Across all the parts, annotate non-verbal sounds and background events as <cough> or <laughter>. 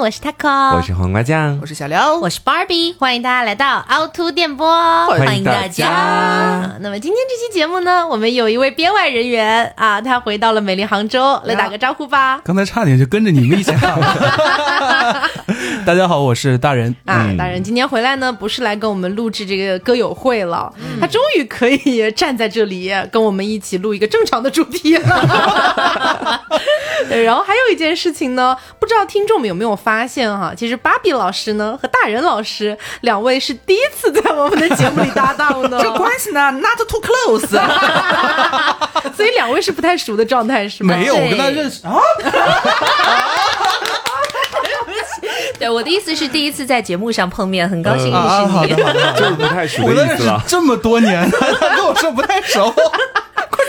我是 Taco，我是黄瓜酱，我是小刘，我是 Barbie，欢迎大家来到凹凸电波，欢迎大家。那么今天这期节目呢，我们有一位编外人员啊，他回到了美丽杭州，来打个招呼吧。刚才差点就跟着你们一起喊了。<laughs> 大家好，我是大人。啊，大人今天回来呢，不是来跟我们录制这个歌友会了，他终于可以站在这里跟我们一起录一个正常的主题了。<laughs> <laughs> 然后还有一件事情呢，不知道听众们有没有发现哈，其实芭比老师呢和大人老师两位是第一次在我们的节目里搭档呢。<laughs> 这关系呢，not too close，<laughs> 所以两位是不太熟的状态是吗？没有，我跟他认识啊。对，我的意思是第一次在节目上碰面，很高兴认识你。好的，好的，就是不太熟的意思了。这么多年，他跟我说不太熟，快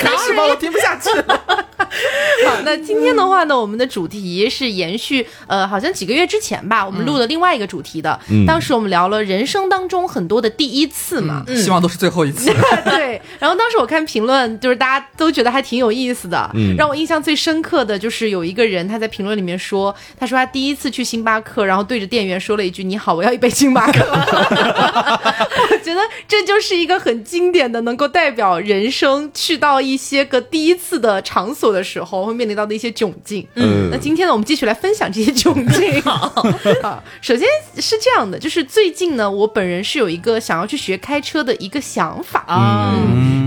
开始吧，我听不下去了。<laughs> 好，那今天的话呢，我们的主题是延续，呃，好像几个月之前吧，我们录了另外一个主题的。当时我们聊了人生当中很多的第一次嘛，希望都是最后一次。<laughs> 对。然后当时我看评论，就是大家都觉得还挺有意思的。让我印象最深刻的就是有一个人他在评论里面说，他说他第一次去星巴克，然后对着店员说了一句：“你好，我要一杯星巴克。<laughs> ”我觉得这就是一个很经典的，能够代表人生去到一些个第一次的场所的。时候会面临到的一些窘境。嗯，那今天呢，我们继续来分享这些窘境。<laughs> <laughs> 啊，首先是这样的，就是最近呢，我本人是有一个想要去学开车的一个想法啊，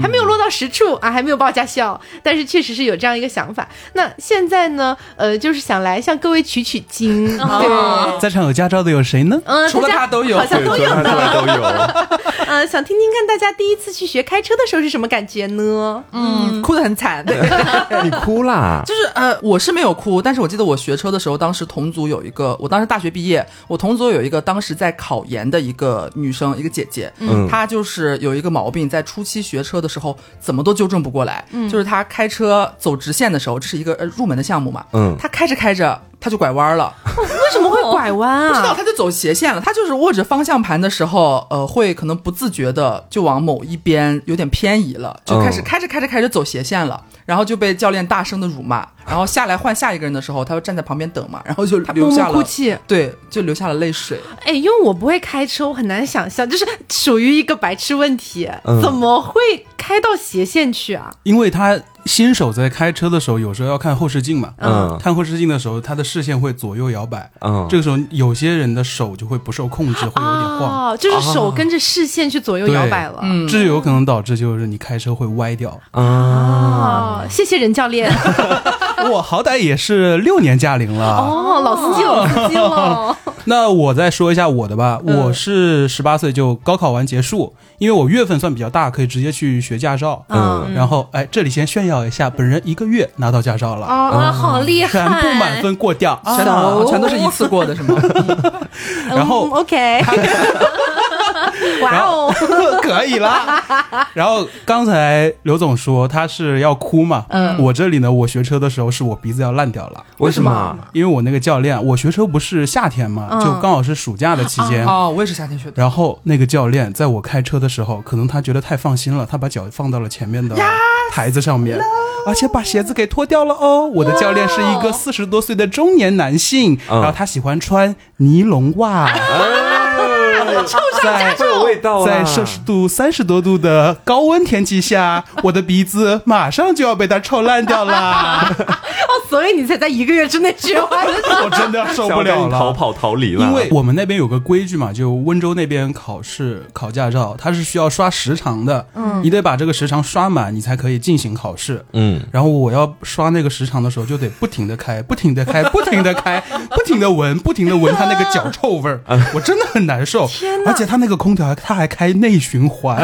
还没有落到实处 <laughs> 啊，还没有报驾校，但是确实是有这样一个想法。那现在呢，呃，就是想来向各位取取经。对，在场有驾照的有谁呢？嗯，除了他都有，好像都有的都有。呃，想听听看大家第一次去学开车的时候是什么感觉呢？嗯，哭得很惨。对 <laughs> 你哭啦？就是呃，我是没有哭，但是我记得我学车的时候，当时同组有一个，我当时大学毕业，我同组有一个当时在考研的一个女生，一个姐姐，嗯，她就是有一个毛病，在初期学车的时候怎么都纠正不过来，嗯，就是她开车走直线的时候，这是一个呃入门的项目嘛，嗯，她开着开着。他就拐弯了，为什么会拐弯啊？不知道，他就走斜线了。他就是握着方向盘的时候，呃，会可能不自觉的就往某一边有点偏移了，就开始开着开着开着走斜线了，然后就被教练大声的辱骂。然后下来换下一个人的时候，他就站在旁边等嘛，然后就流下了哭泣，对，就流下了泪水。哎，因为我不会开车，我很难想象，就是属于一个白痴问题，怎么会开到斜线去啊？因为他。新手在开车的时候，有时候要看后视镜嘛。嗯，看后视镜的时候，他的视线会左右摇摆。嗯，这个时候有些人的手就会不受控制，会有点晃。哦，就是手跟着视线去左右摇摆了。嗯，这有可能导致就是你开车会歪掉。啊，谢谢任教练。<laughs> 我好歹也是六年驾龄了。哦，老司机，老司机了。<laughs> 那我再说一下我的吧。我是十八岁就高考完结束，因为我月份算比较大，可以直接去学驾照。嗯，然后哎，这里先炫耀。一下，本人一个月拿到驾照了啊，好厉害！全部满分过掉，全都全都是一次过的，是吗？<laughs> 然后 OK，<laughs> <laughs> 哇哦，<laughs> 可以了。<laughs> 然后刚才刘总说他是要哭嘛，嗯，我这里呢，我学车的时候是我鼻子要烂掉了，为什么？因为我那个教练，我学车不是夏天嘛，就刚好是暑假的期间哦，我也是夏天学的。然后那个教练在我开车的时候，可能他觉得太放心了，他把脚放到了前面的台子上面。而且把鞋子给脱掉了哦！我的教练是一个四十多岁的中年男性，然后他喜欢穿尼龙袜。在在摄氏度三十多度的高温天气下，<laughs> 我的鼻子马上就要被它臭烂掉了。<laughs> 哦，所以你才在一个月之内学完。<laughs> 我真的受不了了，逃跑逃离了。因为我们那边有个规矩嘛，就温州那边考试考驾照，它是需要刷时长的。嗯，你得把这个时长刷满，你才可以进行考试。嗯，然后我要刷那个时长的时候，就得不停的开，不停的开，不停的开，不停的闻，不停的闻它那个脚臭味儿。我真的很难受。天而且他那个空调，他还开内循环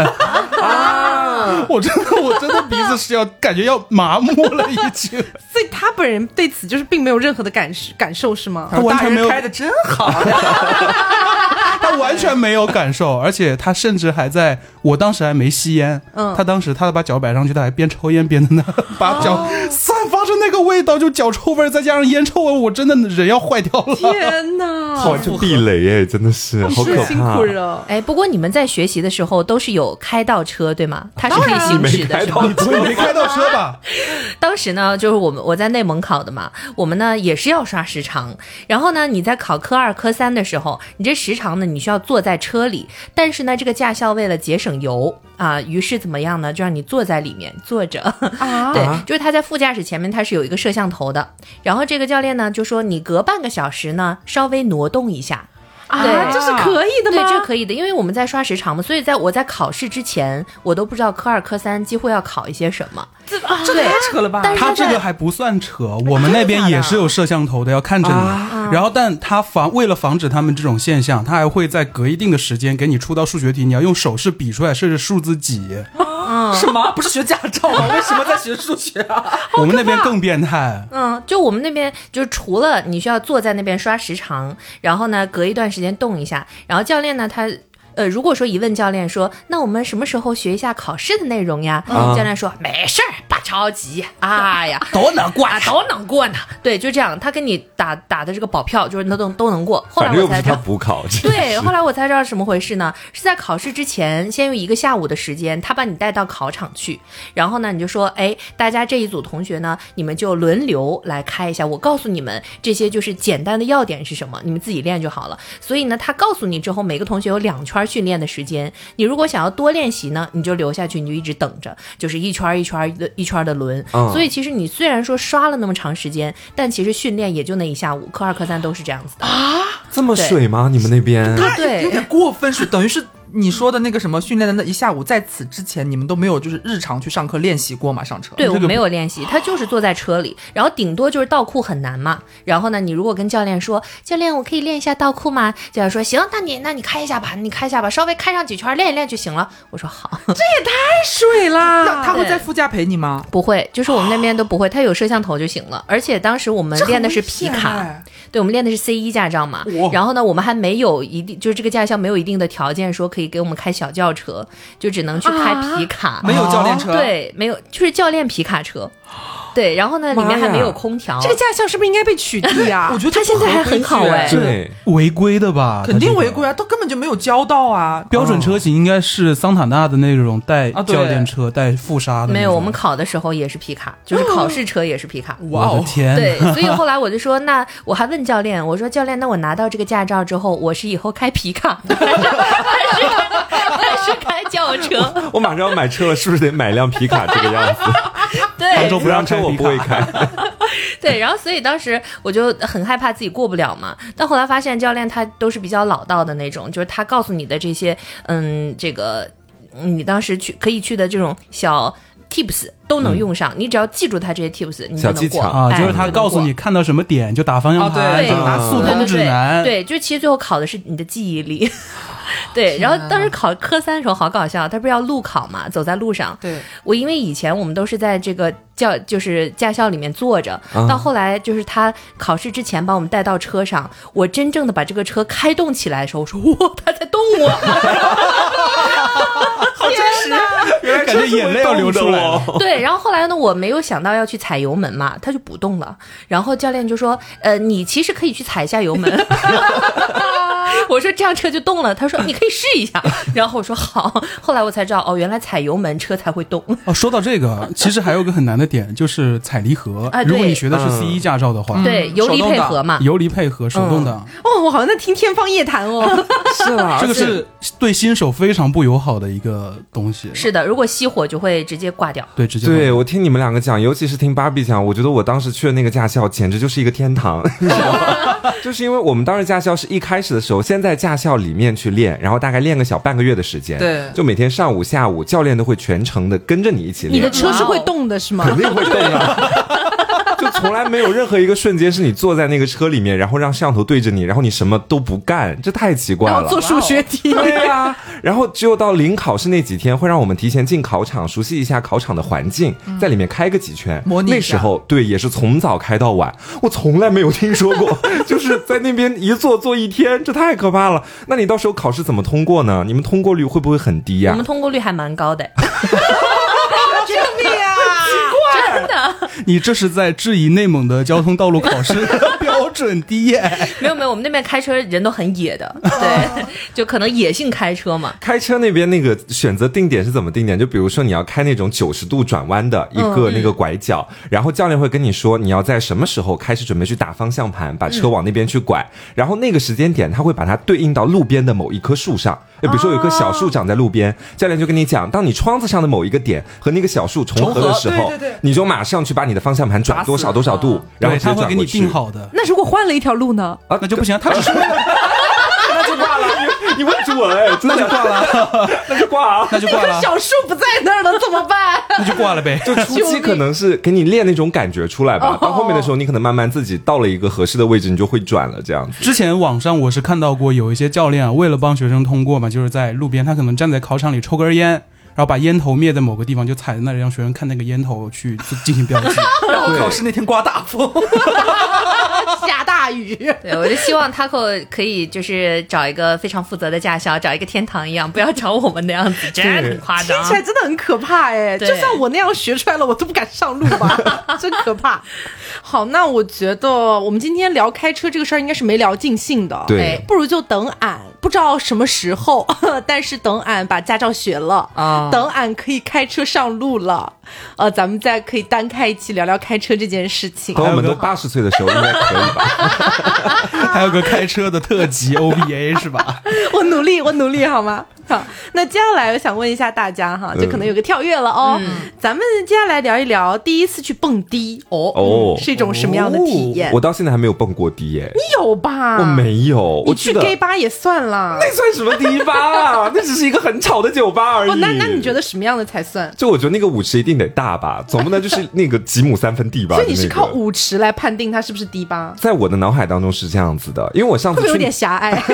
啊！<laughs> 我真的，我真的鼻子是要感觉要麻木了，已经。<laughs> 所以他本人对此就是并没有任何的感感受，是吗？他完全没有开的真好，<laughs> 他完全没有感受，而且他甚至还在我当时还没吸烟，嗯，他当时他把脚摆上去，他还边抽烟边的呢，<laughs> 把脚散发着那个个味道，就脚臭味儿再加上烟臭味，我真的人要坏掉了。天哪，<laughs> 哇，这避雷耶，真的是好可辛怕苦。了。哎，不过你们在学习的时候都是有开倒车对吗？他是可以行驶的，是吗？你不会没开到车吧？<laughs> 当时呢，就是我们我在内蒙考的嘛，我们呢也是要刷时长。然后呢，你在考科二、科三的时候，你这时长呢，你需要坐在车里，但是呢，这个驾校为了节省油啊，于是怎么样呢？就让你坐在里面坐着。啊 <laughs> 对，就是他在副驾驶前面，他是有一个摄像头的。然后这个教练呢，就说你隔半个小时呢，稍微挪动一下。啊，对这是可以的，吗？这可以的，因为我们在刷时长嘛，所以在我在考试之前，我都不知道科二、科三几乎要考一些什么。这这太扯了吧？但是他这个还不算扯，我们那边也是有摄像头的，要看着你。然后，但他防为了防止他们这种现象，他还会在隔一定的时间给你出道数学题，你要用手势比出来是数字几。什么？不是学驾照吗？<laughs> 为什么在学数学啊？我们那边更变态。嗯，就我们那边，就除了你需要坐在那边刷时长，然后呢，隔一段时间动一下，然后教练呢，他。呃，如果说一问教练说，那我们什么时候学一下考试的内容呀？啊教练说没事儿，不着急。哎呀，<laughs> 都能过啊，都能过呢。<laughs> 对，就这样，他跟你打打的这个保票，就是那都都能过。后来反正又不是他我才知道。补考，<laughs> 对，后来我才知道什么回事呢？是在考试之前，先用一个下午的时间，他把你带到考场去，然后呢，你就说，哎，大家这一组同学呢，你们就轮流来开一下，我告诉你们这些就是简单的要点是什么，你们自己练就好了。所以呢，他告诉你之后，每个同学有两圈训练的时间，你如果想要多练习呢，你就留下去，你就一直等着，就是一圈一圈的一圈的轮。嗯所以其实你虽然说刷了那么长时间，但其实训练也就那一下午，科二科三都是这样子的啊。这么水吗？你们那边？对，有点过分，水等于是你说的那个什么训练的那一下午，在此之前你们都没有就是日常去上课练习过吗？上车？对，我这个没有练习，他就是坐在车里，然后顶多就是倒库很难嘛。然后呢，你如果跟教练说，教练我可以练一下倒库吗？教练说行，那你那你开一下吧，你开一下吧，稍微开上几圈练一练就行了。我说好，<laughs> 这也太水那啦！他会在副驾陪你吗？不会，就是我们那边都不会，他有摄像头就行了。<gasps> 而且当时我们练的是皮卡，哎对，我们练的是 C 一驾照嘛。然后呢，我们还没有一定，就是这个驾校没有一定的条件说可以给我们开小轿车，就只能去开皮卡。没有教练车，，对，没有，就是教练皮卡车。对，然后呢，里面还没有空调。这个驾校是不是应该被取缔啊？<laughs> 我觉得他现在还很好哎对，违规的吧？肯定违规啊，都根本就没有教到啊。标准车型应该是桑塔纳的那种带教练车、带副刹的。没有，我们考的时候也是皮卡，就是考试车也是皮卡。哇哦我的，天，对，所以后来我就说，<laughs> 那我还问教练，我说教练，那我拿到这个驾照之后，我是以后开皮卡，<laughs> 还是还是还是开轿车？我马上要买车了，是不是得买辆皮卡这个样子？对杭州不让车我不会开。<laughs> 对，然后所以当时我就很害怕自己过不了嘛。但后来发现教练他都是比较老道的那种，就是他告诉你的这些，嗯，这个嗯你当时去可以去的这种小 tips 都能用上，你只要记住他这些 tips，你就能过技巧啊，哎就是他告诉你看到什么点就打方向啊盘，对速通指南。对，就其实最后考的是你的记忆力。<laughs> 对，然后当时考科三的时候好搞笑，他不是要路考嘛，走在路上。对，我因为以前我们都是在这个教就是驾校里面坐着，啊到后来就是他考试之前把我们带到车上，我真正的把这个车开动起来的时候，我说哇，他在动啊！<laughs> 感觉眼泪要流出来。<laughs> 对，然后后来呢，我没有想到要去踩油门嘛，他就不动了。然后教练就说：“呃，你其实可以去踩一下油门。<laughs> ” <laughs> 我说这样车就动了。他说你可以试一下。然后我说好。后来我才知道，哦，原来踩油门车才会动。哦，说到这个，其实还有个很难的点，就是踩离合啊。如果你学的是嗯 C 一驾照的话，对，油离配合嘛。油离配合手动挡，哦，我好像在听天方夜谭哦。是啊，这个是对新手非常不友好的一个东西。是的，如果熄火就会直接挂掉。对，直接对我听你们两个讲，尤其是听芭比讲，我觉得我当时去的那个驾校简直就是一个天堂，<laughs> 你知道吗？<laughs> 就是因为我们当时驾校是一开始的时候，先在驾校里面去练，然后大概练个小半个月的时间，对就每天上午下午教练都会全程的跟着你一起练你的，车是会动的是吗？肯定会动啊。就从来没有任何一个瞬间是你坐在那个车里面，然后让摄像头对着你，然后你什么都不干，这太奇怪了。做数学题。对呀、然后只有到临考试那几天，会让我们提前进考场，熟悉一下考场的环境，在里面开个几圈。模拟那时候对，也是从早开到晚，我从来没有听说过，<laughs> 就是在那边一坐坐一天，这太可怕了。那你到时候考试怎么通过呢？你们通过率会不会很低呀、我们通过率还蛮高的。<laughs> <laughs> <laughs> 你这是在质疑内蒙的交通道路考试 <laughs> 标准低耶？没有没有，我们那边开车人都很野的，对，<laughs> 就可能野性开车嘛。开车那边那个选择定点是怎么定点？就比如说你要开那种九十度转弯的一个那个拐角，然后教练会跟你说你要在什么时候开始准备去打方向盘，把车往那边去拐，然后那个时间点他会把它对应到路边的某一棵树上。就比如说有一棵小树长在路边，教练就跟你讲，当你窗子上的某一个点和那个小树重合的时候，你就马上去把你的方向盘转多少多少度，然后他会给你定好的。那如果换了一条路呢？啊，那就不行，他只是。<laughs> 你你问住我哎，那就挂了，那就挂啊，那就挂了。小树不在那儿了，怎么办？那就挂了呗。<laughs> 就初期可能是给你练那种感觉出来吧，<laughs> 到后面的时候，你可能慢慢自己到了一个合适的位置，你就会转了这样子。之前网上我是看到过有一些教练啊，为了帮学生通过嘛，就是在路边，他可能站在考场里抽根烟，然后把烟头灭在某个地方，就踩在那里，让学生看那个烟头去进行标记。<laughs> 然后考试那天刮大风。下大雨，对我就希望 Taco 可以就是找一个非常负责的驾校，找一个天堂一样，不要找我们那样子，真的很夸张，听起来真的很可怕哎！就算我那样学出来了，我都不敢上路吧，<laughs> 真可怕。好，那我觉得我们今天聊开车这个事儿应该是没聊尽兴的，对，不如就等俺不知道什么时候，<laughs> 但是等俺把驾照学了啊，等俺可以开车上路了，呃，咱们再可以单开一期聊聊开车这件事情。等我们都八十岁的时候应该可以吧？<laughs> 还有个开车的特级 OBA 是吧？<laughs> 我努力，我努力，好吗？好，那接下来我想问一下大家哈，就可能有个跳跃了哦。咱们接下来聊一聊第一次去蹦迪哦哦，是一种什么样的体验？我到现在还没有蹦过迪耶。你有吧？我没有。你去 gay 吧也算了，那算什么迪吧啊？那只是一个很吵的酒吧而已。那那你觉得什么样的才算？就我觉得那个舞池一定得大吧，总不能就是那个几亩三分地吧。所以你是靠舞池来判定它是不是迪吧？在我的脑海当中是这样子的，因为我上次会有点狭隘。<laughs>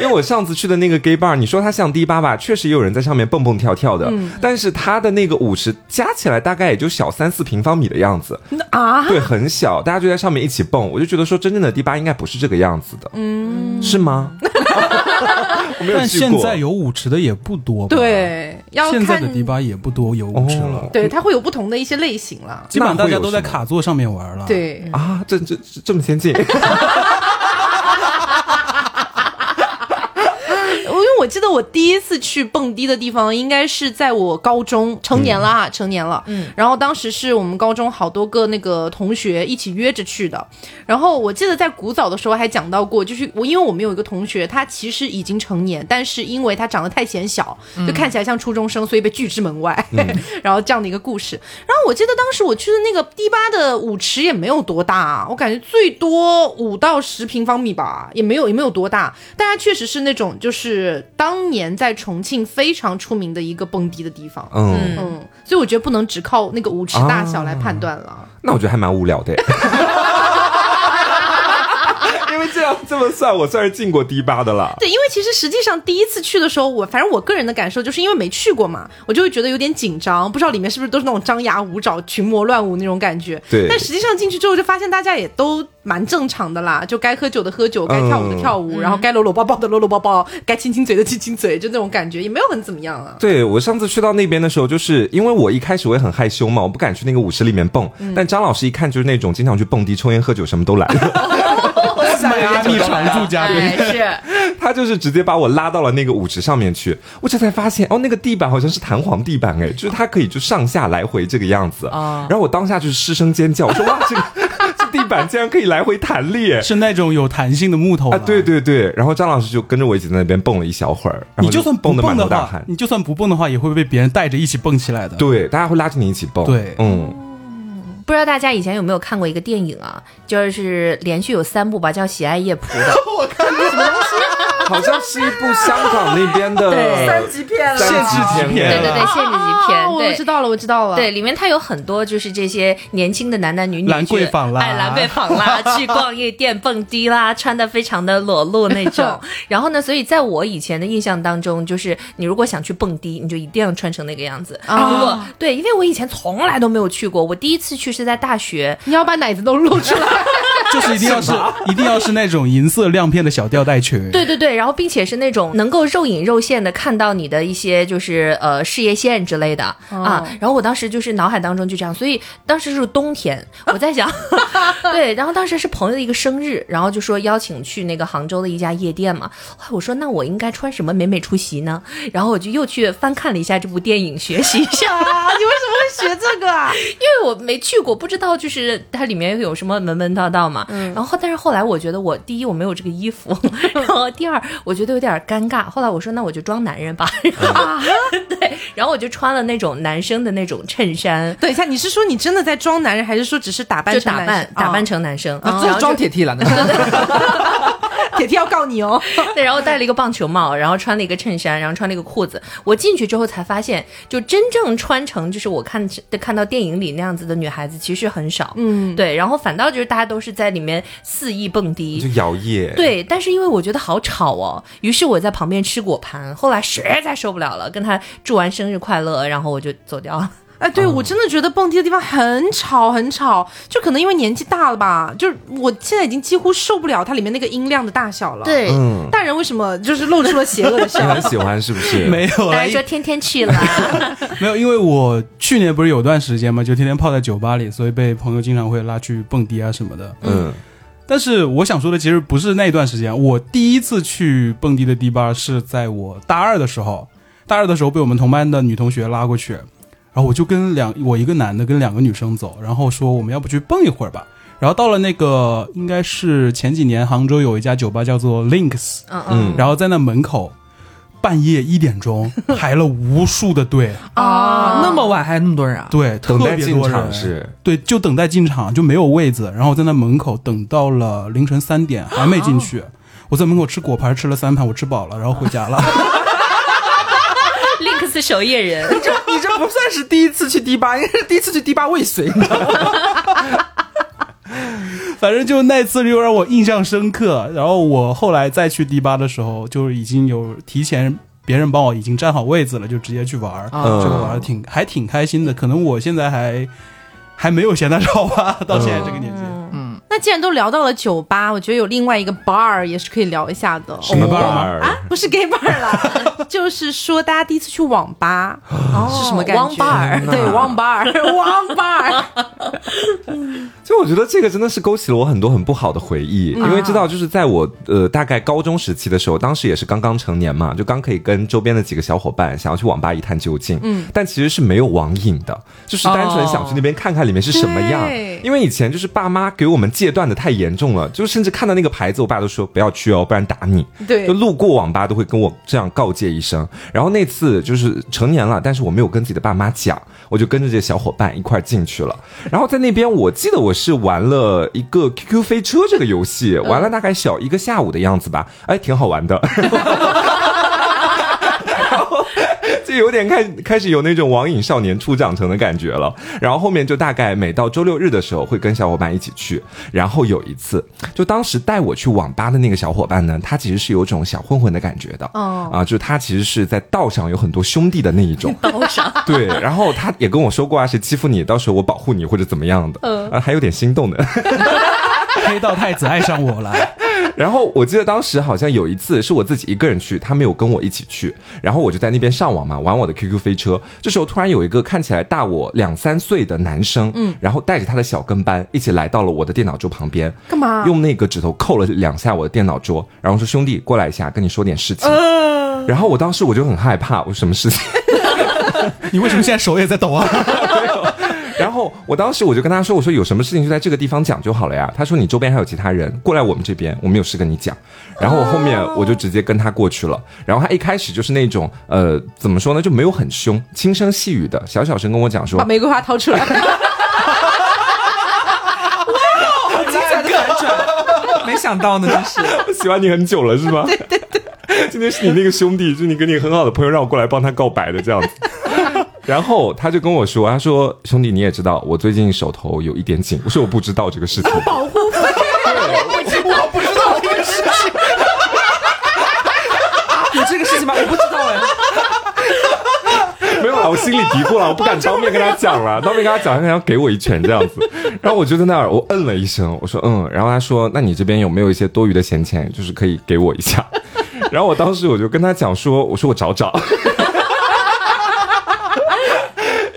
因为我上次去的那个 gay bar，你说它像迪吧吧，确实也有人在上面蹦蹦跳跳的，但是它的那个舞池加起来大概也就小三四平方米的样子啊，对，很小，大家就在上面一起蹦，我就觉得说真正的迪吧应该不是这个样子的，嗯，是吗？<laughs> 但现在有舞池的也不多，对，要现在的迪吧也不多有舞池了，对，它会有不同的一些类型了，基本上大家都在卡座上面玩了，对啊，这这这么先进。<laughs> 我记得我第一次去蹦迪的地方，应该是在我高中成年了啊，成年了。嗯，然后当时是我们高中好多个那个同学一起约着去的。然后我记得在古早的时候还讲到过，就是我因为我们有一个同学，他其实已经成年，但是因为他长得太显小，就看起来像初中生，所以被拒之门外。然后这样的一个故事。<laughs> 然后我记得当时我去的那个迪吧的舞池也没有多大，我感觉最多五到十平方米吧，也没有也没有多大。大家确实是那种就是。当年在重庆非常出名的一个蹦迪的地方，嗯嗯，所以我觉得不能只靠那个舞池大小来判断了。那我觉得还蛮无聊的。这么算，我算是进过迪吧的了。对，因为其实实际上第一次去的时候，我反正我个人的感受就是因为没去过嘛，我就会觉得有点紧张，不知道里面是不是都是那种张牙舞爪、群魔乱舞那种感觉。对。但实际上进去之后，就发现大家也都蛮正常的啦，就该喝酒的喝酒，该跳舞的跳舞，然后该搂搂抱抱的搂搂抱抱，该亲亲嘴的亲亲嘴，就那种感觉也没有很怎么样啊。对我上次去到那边的时候，就是因为我一开始我也很害羞嘛，我不敢去那个舞池里面蹦。但张老师一看就是那种经常去蹦迪、抽烟、喝酒，什么都来 <laughs> 了。迈阿密常驻嘉宾是，<laughs> 他就是直接把我拉到了那个舞池上面去，我这才发现哦，那个地板好像是弹簧地板哎，就是它可以就上下来回这个样子啊。然后我当下就是失声尖叫，我说哇，这个这地板竟然可以来回弹力，是那种有弹性的木头啊。对对对，然后张老师就跟着我一起在那边蹦了一小会儿。你就算蹦的满头大汗，你就算不蹦的话，也会被别人带着一起蹦起来的。对，大家会拉着你一起蹦。对，嗯。不知道大家以前有没有看过一个电影啊？就是连续有三部吧，叫《喜爱夜蒲》的。<laughs> 我看过什么东西？好像是一部香港那边的三级片了，限制级片，对对对，限制级片。我知道了，我知道了。对，里面它有很多就是这些年轻的男男女女，兰桂坊啦，哎，兰桂坊啦，去逛夜店、蹦迪啦，穿的非常的裸露那种。然后呢，所以在我以前的印象当中，就是你如果想去蹦迪，你就一定要穿成那个样子。如果对，因为我以前从来都没有去过，我第一次去是在大学，你要把奶子都露出来。<laughs> 就是一定要是 <laughs> 一定要是那种银色亮片的小吊带裙。对对对，然后并且是那种能够肉隐肉现的看到你的一些就是呃事业线之类的、啊。然后我当时就是脑海当中就这样，所以当时是冬天，我在想，<laughs> 对，然后当时是朋友的一个生日，然后就说邀请去那个杭州的一家夜店嘛。我说那我应该穿什么美美出席呢？然后我就又去翻看了一下这部电影，学习一下。啊，你为什么会学这个啊？因为我没去过，不知道就是它里面有什么门门道道嘛。然后，但是后来我觉得我第一我没有这个衣服，然后第二我觉得有点尴尬。后来我说那我就装男人吧，<laughs> 然后对，然后我就穿了那种男生的那种衬衫，等一下，你是说你真的在装男人，还是说只是打扮打扮成男生？打扮哦。成男生，啊，然后就装铁 T 了，<laughs> 铁 T 要告你哦。<laughs> 对，然后戴了一个棒球帽，然后穿了一个衬衫，然后穿了一个裤子。我进去之后才发现，就真正穿成就是我看看到电影里那样子的女孩子其实很少。嗯，对，然后反倒就是大家都是在里面肆意蹦迪就。摇曳。，对，但是因为我觉得好吵哦，于是我在旁边吃果盘。后来实在受不了了，跟他祝完生日快乐，然后我就走掉了。哎，对我真的觉得蹦迪的地方很吵很吵，就可能因为年纪大了吧，就是我现在已经几乎受不了它里面那个音量的大小了。，对，嗯，大人为什么就是露出了邪恶的你笑？<laughs> 很喜欢是不是？<laughs> 没有啦大家，说天天去了。<laughs> 没有，因为我去年不是有段时间嘛，就天天泡在酒吧里，所以被朋友经常会拉去蹦迪啊什么的。嗯，但是我想说的其实不是那段时间，我第一次去蹦迪的迪吧是在我大二的时候，大二的时候被我们同班的女同学拉过去，然后我就跟两我一个男的跟两个女生走，然后说我们要不去蹦一会儿吧。然后到了那个应该是前几年杭州有一家酒吧叫做 Links，嗯嗯然后在那门口半夜一点钟排了无数的队，<laughs> 啊，那么晚还那么多人啊？对，特等待进别多人，场是。对，就等待进场就没有位子，然后在那门口等到了凌晨三点还没进去。<gasps> 我在门口吃果盘吃了三盘，我吃饱了，然后回家了。<laughs> 守夜人，你 <laughs> 这你这不算是第一次去迪吧，应该是第一次去迪吧未遂，你知道吗？<laughs> 反正就那次就让我印象深刻。然后我后来再去迪吧的时候，就已经有提前别人帮我已经占好位子了，就直接去玩儿，嗯这个玩的挺还挺开心的。可能我现在还还没有嫌他少吧，到现在这个年纪。那既然都聊到了酒吧，我觉得有另外一个 bar 也是可以聊一下的。什么 bar 啊？不是 gay bar 啦，<laughs> 就是说大家第一次去网吧是什么感觉？网 bar 对，网 bar，<laughs> 网 bar。<laughs> 就我觉得这个真的是勾起了我很多很不好的回忆，因为知道就是在我呃大概高中时期的时候，当时也是刚刚成年嘛，就刚可以跟周边的几个小伙伴想要去网吧一探究竟，嗯，但其实是没有网瘾的，就是单纯想去那边看看里面是什么样，对因为以前就是爸妈给我们戒断的太严重了，就甚至看到那个牌子，我爸都说不要去哦，不然打你，对就路过网吧都会跟我这样告诫一声。然后那次就是成年了，但是我没有跟自己的爸妈讲，我就跟着这些小伙伴一块进去了。然后在那边，我记得我是玩了一个 QQ 飞车这个游戏，玩了大概小一个下午的样子吧，哎，挺好玩的。<laughs> 就有点开开始有那种网瘾少年初长成的感觉了。然后后面就大概每到周六日的时候，会跟小伙伴一起去。然后有一次，就当时带我去网吧的那个小伙伴呢，他其实是有种小混混的感觉的。哦啊，就是他其实是在道上有很多兄弟的那一种。道上。<laughs> 对，然后他也跟我说过啊，谁欺负你，到时候我保护你或者怎么样的。嗯，啊，还有点心动的。<laughs> <laughs> 黑道太子爱上我了，然后我记得当时好像有一次是我自己一个人去，他没有跟我一起去，然后我就在那边上网嘛，玩我的 QQ 飞车。这时候突然有一个看起来大我两三岁的男生，嗯，然后带着他的小跟班一起来到了我的电脑桌旁边，干嘛用那个指头扣了两下我的电脑桌，然后说兄弟过来一下，跟你说点事情。然后我当时我就很害怕，我说什么事情？<laughs> 你为什么现在手也在抖啊？<laughs> <laughs> 然后我当时我就跟他说：“我说有什么事情就在这个地方讲就好了呀。”他说：“你周边还有其他人过来我们这边，我们有事跟你讲。”然后我后面我就直接跟他过去了。然后他一开始就是那种呃怎么说呢，就没有很凶，轻声细语的，小小声跟我讲说把玫瑰花掏出来。精彩的反转，没想到呢，真是。我 <laughs> 喜欢你很久了是吗？对对对，今天是你那个兄弟，就是你跟你很好的朋友让我过来帮他告白的这样子。然后他就跟我说：“他说兄弟，你也知道我最近手头有一点紧。”我说：“我不知道这个事情。”保护费，我不知道这个事情，有这个事情吗？我不知道哎。<laughs> 没有了，我心里嘀咕了，我不敢当面跟他讲了，当面跟他讲，他要给我一拳这样子。然后我就在那儿，我嗯了一声，我说嗯，然后他说，那你这边有没有一些多余的闲钱，就是可以给我一下？然后我当时我就跟他讲说，我说我找找。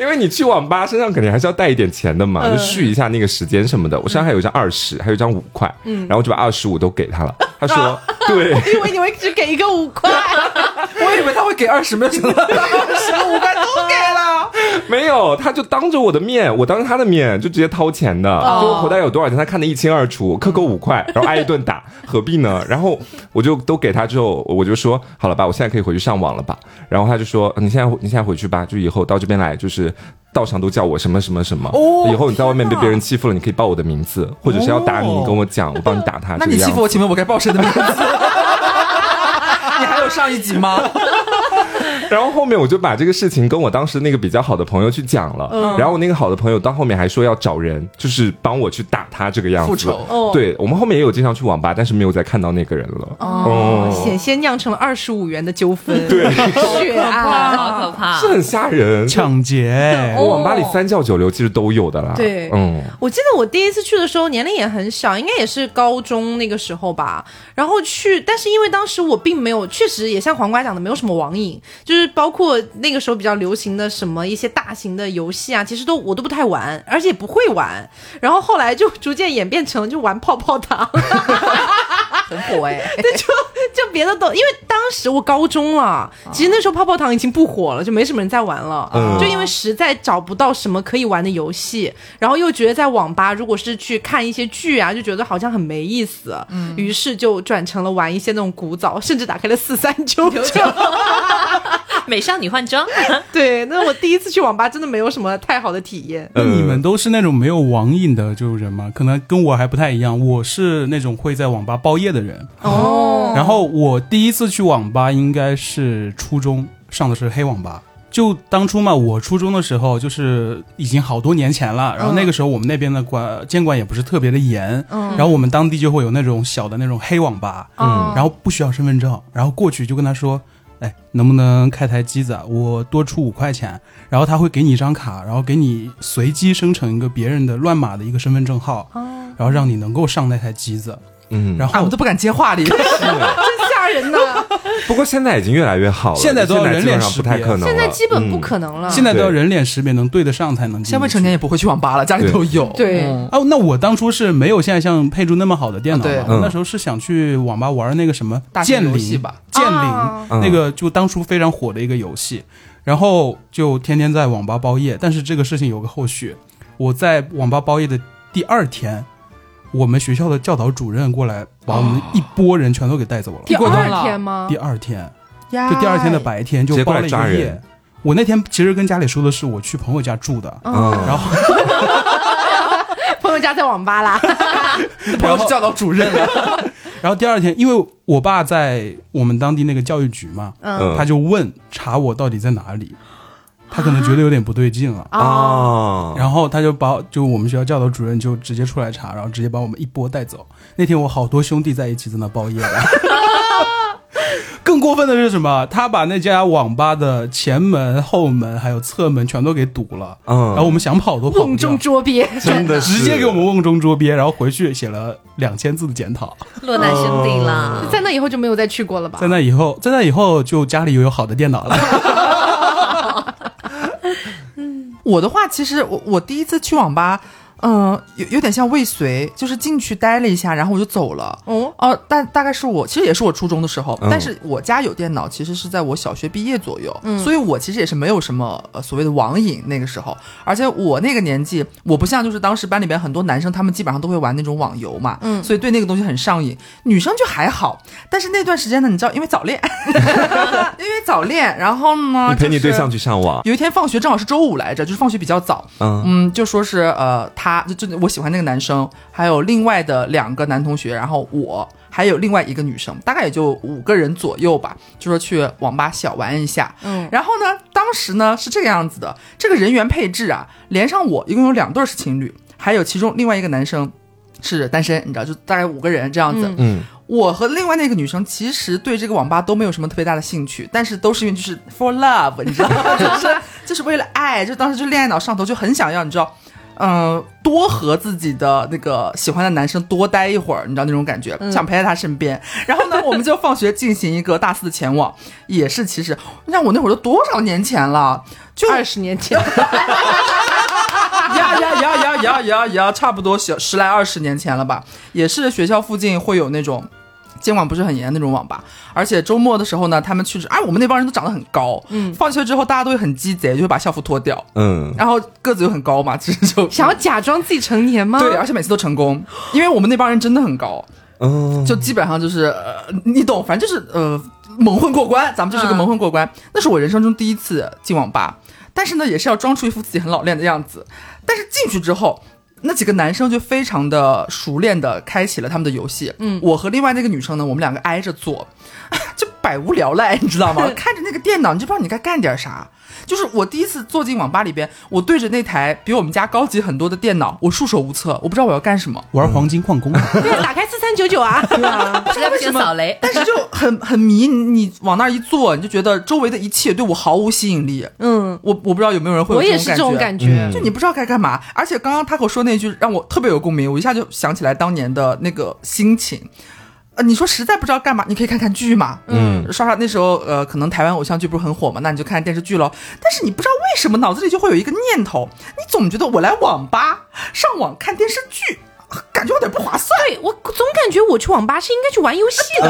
因为你去网吧身上肯定还是要带一点钱的嘛，就续一下那个时间什么的。我身上还有一张二十，还有一张五块，然后我就把二十五都给他了。他说：“ <laughs> 对，我以为你会只给一个五块，<laughs> 我以为他会给二十，没有想到 <laughs> 二十五块都给了。<laughs> 没有，他就当着我的面，我当着他的面就直接掏钱的，就我口袋有多少钱，他看得一清二楚，克扣五块，然后挨一顿打，何必呢？然后我就都给他之后，我就说好了吧，我现在可以回去上网了吧？然后他就说你现在你现在回去吧，就以后到这边来就是。道上都叫我什么什么什么，以后你在外面被别人欺负了，你可以报我的名字，或者是要打你，你跟我讲，我帮你打他。那你欺负我，请问我该报谁的名字？<laughs> 你还有上一集吗？<laughs> 然后后面我就把这个事情跟我当时那个比较好的朋友去讲了，然后我那个好的朋友到后面还说要找人，就是帮我去打他这个样子。复仇。对我们后面也有经常去网吧，但是没有再看到那个人了。哦，险些酿成了二十五元的纠纷。对，血案，好可怕，是很吓人。抢劫，我网吧里三教九流其实都有的啦。对，嗯，我记得我第一次去的时候年龄也很小，应该也是高中那个时候吧。然后去，但是因为当时我并没有，确实也像黄瓜讲的，没有什么网瘾，就是包括。那个时候比较流行的什么一些大型的游戏啊，其实都我都不太玩，而且不会玩。然后后来就逐渐演变成就玩泡泡糖，<laughs> 很火哎。对，就就别的都，因为当时我高中了，其实那时候泡泡糖已经不火了，就没什么人在玩了。嗯，就因为实在找不到什么可以玩的游戏，然后又觉得在网吧如果是去看一些剧啊，就觉得好像很没意思。嗯，于是就转成了玩一些那种古早，甚至打开了四三九九。<laughs> 美少女换装，<laughs> 对，那我第一次去网吧真的没有什么太好的体验。那你们都是那种没有网瘾的就人吗？可能跟我还不太一样，我是那种会在网吧包夜的人。哦，然后我第一次去网吧应该是初中，上的是黑网吧。就当初嘛，我初中的时候就是已经好多年前了。然后那个时候我们那边的管监管也不是特别的严。嗯，然后我们当地就会有那种小的那种黑网吧。嗯，然后不需要身份证，然后过去就跟他说。哎，能不能开台机子？我多出五块钱，然后他会给你一张卡，然后给你随机生成一个别人的乱码的一个身份证号，然后让你能够上那台机子。嗯，然后我都不敢接话了，真 <laughs> 吓人呢！<laughs> 不过现在已经越来越好了，现在都要人脸识别，现在基本不可能了。现在都要人脸识别能对得上才能。现在未成年也不会去网吧了，家里都有。对哦，那我当初是没有现在像配置那么好的电脑嘛，那时候是想去网吧玩那个什么剑灵吧，剑灵那个就当初非常火的一个游戏，然后就天天在网吧包夜。但是这个事情有个后续，我在网吧包夜的第二天。我们学校的教导主任过来，把我们一波人全都给带走了。第二天吗？第二天，就第二天的白天就包了一个夜。我那天其实跟家里说的是我去朋友家住的，然后 <laughs> 朋友家在网吧啦，<laughs> 朋友是教导主任。<laughs> 然后第二天，因为我爸在我们当地那个教育局嘛，他就问查我到底在哪里。他可能觉得有点不对劲了啊，然后他就把就我们学校教导主任就直接出来查，然后直接把我们一波带走。那天我好多兄弟在一起在那包夜了。<laughs> 更过分的是什么？他把那家网吧的前门、后门还有侧门全都给堵了。嗯，然后我们想跑都跑不瓮中捉鳖，真的直接给我们瓮中捉鳖，然后回去写了两千字的检讨。落难兄弟了，在那以后就没有再去过了吧？在那以后，在那以后就家里又有好的电脑了。<laughs> 我的话，其实我我第一次去网吧。嗯，有有点像未遂，就是进去待了一下，然后我就走了。哦，哦，但大概是我其实也是我初中的时候，但是我家有电脑，其实是在我小学毕业左右，嗯所以我其实也是没有什么呃所谓的网瘾那个时候。而且我那个年纪，我不像就是当时班里边很多男生，他们基本上都会玩那种网游嘛，嗯，所以对那个东西很上瘾。女生就还好，但是那段时间呢，你知道，因为早恋，<laughs> 因为早恋，然后呢，你陪你对象去上网。有一天放学正好是周五来着，就是放学比较早，嗯嗯，就说是呃他。他就就我喜欢那个男生，还有另外的两个男同学，然后我还有另外一个女生，大概也就五个人左右吧，就说去网吧小玩一下。嗯，然后呢，当时呢是这个样子的，这个人员配置啊，连上我一共有两对是情侣，还有其中另外一个男生是单身，你知道，就大概五个人这样子。嗯。我和另外那个女生其实对这个网吧都没有什么特别大的兴趣，但是都是因为就是 for love，你知道吗？<laughs> 就是就是为了爱，就当时就恋爱脑上头，就很想要，你知道。嗯，多和自己的那个喜欢的男生多待一会儿，你知道那种感觉，想陪在他身边。然后呢，我们就放学进行一个大肆的前往，也是其实，你看我那会儿都多少年前了，就二十年前，<laughs> 呀呀呀呀呀呀呀，差不多小十来二十年前了吧，也是学校附近会有那种。监管不是很严那种网吧，而且周末的时候呢，他们去，哎，我们那帮人都长得很高，嗯，放学之后大家都会很鸡贼，就会把校服脱掉，嗯，然后个子又很高嘛，<laughs> 其实就想要假装自己成年吗？对，而且每次都成功，因为我们那帮人真的很高，嗯，就基本上就是，呃，你懂，反正就是呃，蒙混过关，咱们就是个蒙混过关。那是我人生中第一次进网吧，但是呢，也是要装出一副自己很老练的样子，但是进去之后。那几个男生就非常的熟练的开启了他们的游戏，嗯，我和另外那个女生呢，我们两个挨着坐，<laughs> 就百无聊赖，你知道吗？<laughs> 看着那个电脑，你就不知道你该干点啥。就是我第一次坐进网吧里边，我对着那台比我们家高级很多的电脑，我束手无策，我不知道我要干什么。玩黄金矿工，<laughs> 对，打开四三九九啊，<laughs> 对啊，实在不行扫雷。但是就很很迷，你往那一坐，你就觉得周围的一切对我毫无吸引力。嗯，我我不知道有没有人会有这种感觉，就你不知道该干嘛。而且刚刚他跟我说那句让我特别有共鸣，我一下就想起来当年的那个心情。呃，你说实在不知道干嘛，你可以看看剧嘛。嗯，刷刷那时候，呃，可能台湾偶像剧不是很火嘛，那你就看电视剧喽。但是你不知道为什么脑子里就会有一个念头，你总觉得我来网吧上网看电视剧。感觉有点不划算。对我总感觉我去网吧是应该去玩游戏的，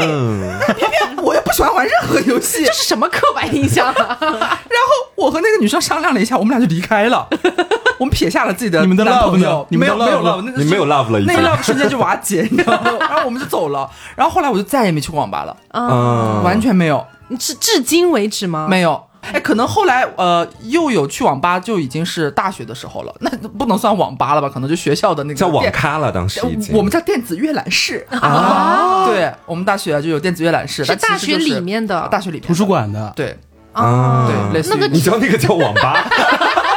偏偏我又不喜欢玩任何游戏，<laughs> 这是什么刻板印象？<laughs> 然后我和那个女生商量了一下，我们俩就离开了。<laughs> 我们撇下了自己的你们的男朋友，你们没有没有 love，你没有 love 了，那 love 瞬间就瓦解，你知道吗？然后我们就走了。然后后来我就再也没去过网吧了，啊，完全没有。你至至今为止吗？没有。哎，可能后来呃又有去网吧，就已经是大学的时候了，那不能算网吧了吧？可能就学校的那个叫网咖了，当时已经。我们叫电子阅览室。啊，对我们大学就有电子阅览室，是大学里面的，大学里图书馆的，对。啊，对，类似于你知道那个叫网吧，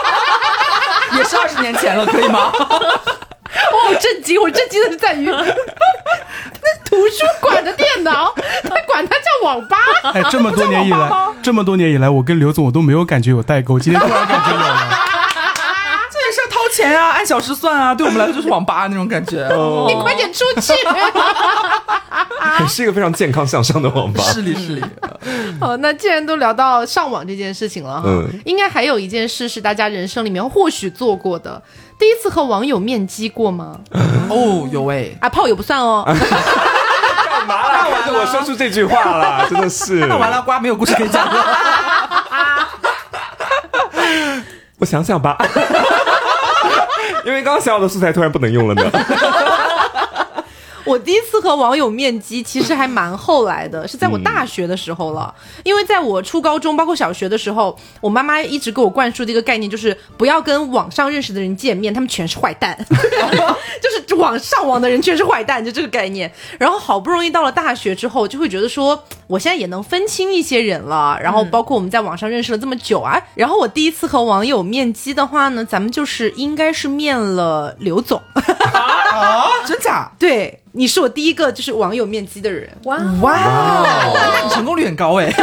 <laughs> 也是二十年前了，可以吗？<laughs> 我好震惊！我震惊的是在于，书馆的电脑，<laughs> 他管它叫网吧。哎，这么多年以来，这么多年以来，我跟刘总我都没有感觉有代沟，今天突然感觉有了。<laughs> 这也是要掏钱啊，按小时算啊，对我们来说就是网吧那种感觉。<laughs> 你快点出去！是一个非常健康向上的网吧。是理是理。好，那既然都聊到上网这件事情了，嗯，应该还有一件事是大家人生里面或许做过的。第一次和网友面基过吗？哦，有哎，啊，炮友不算哦。我说出这句话了，<laughs> 真的是。看完了，瓜没有故事可以讲了。<laughs> 我想想吧，<laughs> 因为刚刚想好的素材突然不能用了呢。我第一次和网友面基，其实还蛮后来的，是在我大学的时候了。因为在我初高中，包括小学的时候，我妈妈一直给我灌输的一个概念就是，不要跟网上认识的人见面，他们全是坏蛋，<laughs> 就是网上网的人全是坏蛋，就这个概念。然后好不容易到了大学之后，就会觉得说，我现在也能分清一些人了。然后包括我们在网上认识了这么久啊，然后我第一次和网友面基的话呢，咱们就是应该是面了刘总。啊，<laughs> 真假？对。你是我第一个就是网友面基的人，哇哇，那你成功率很高哎。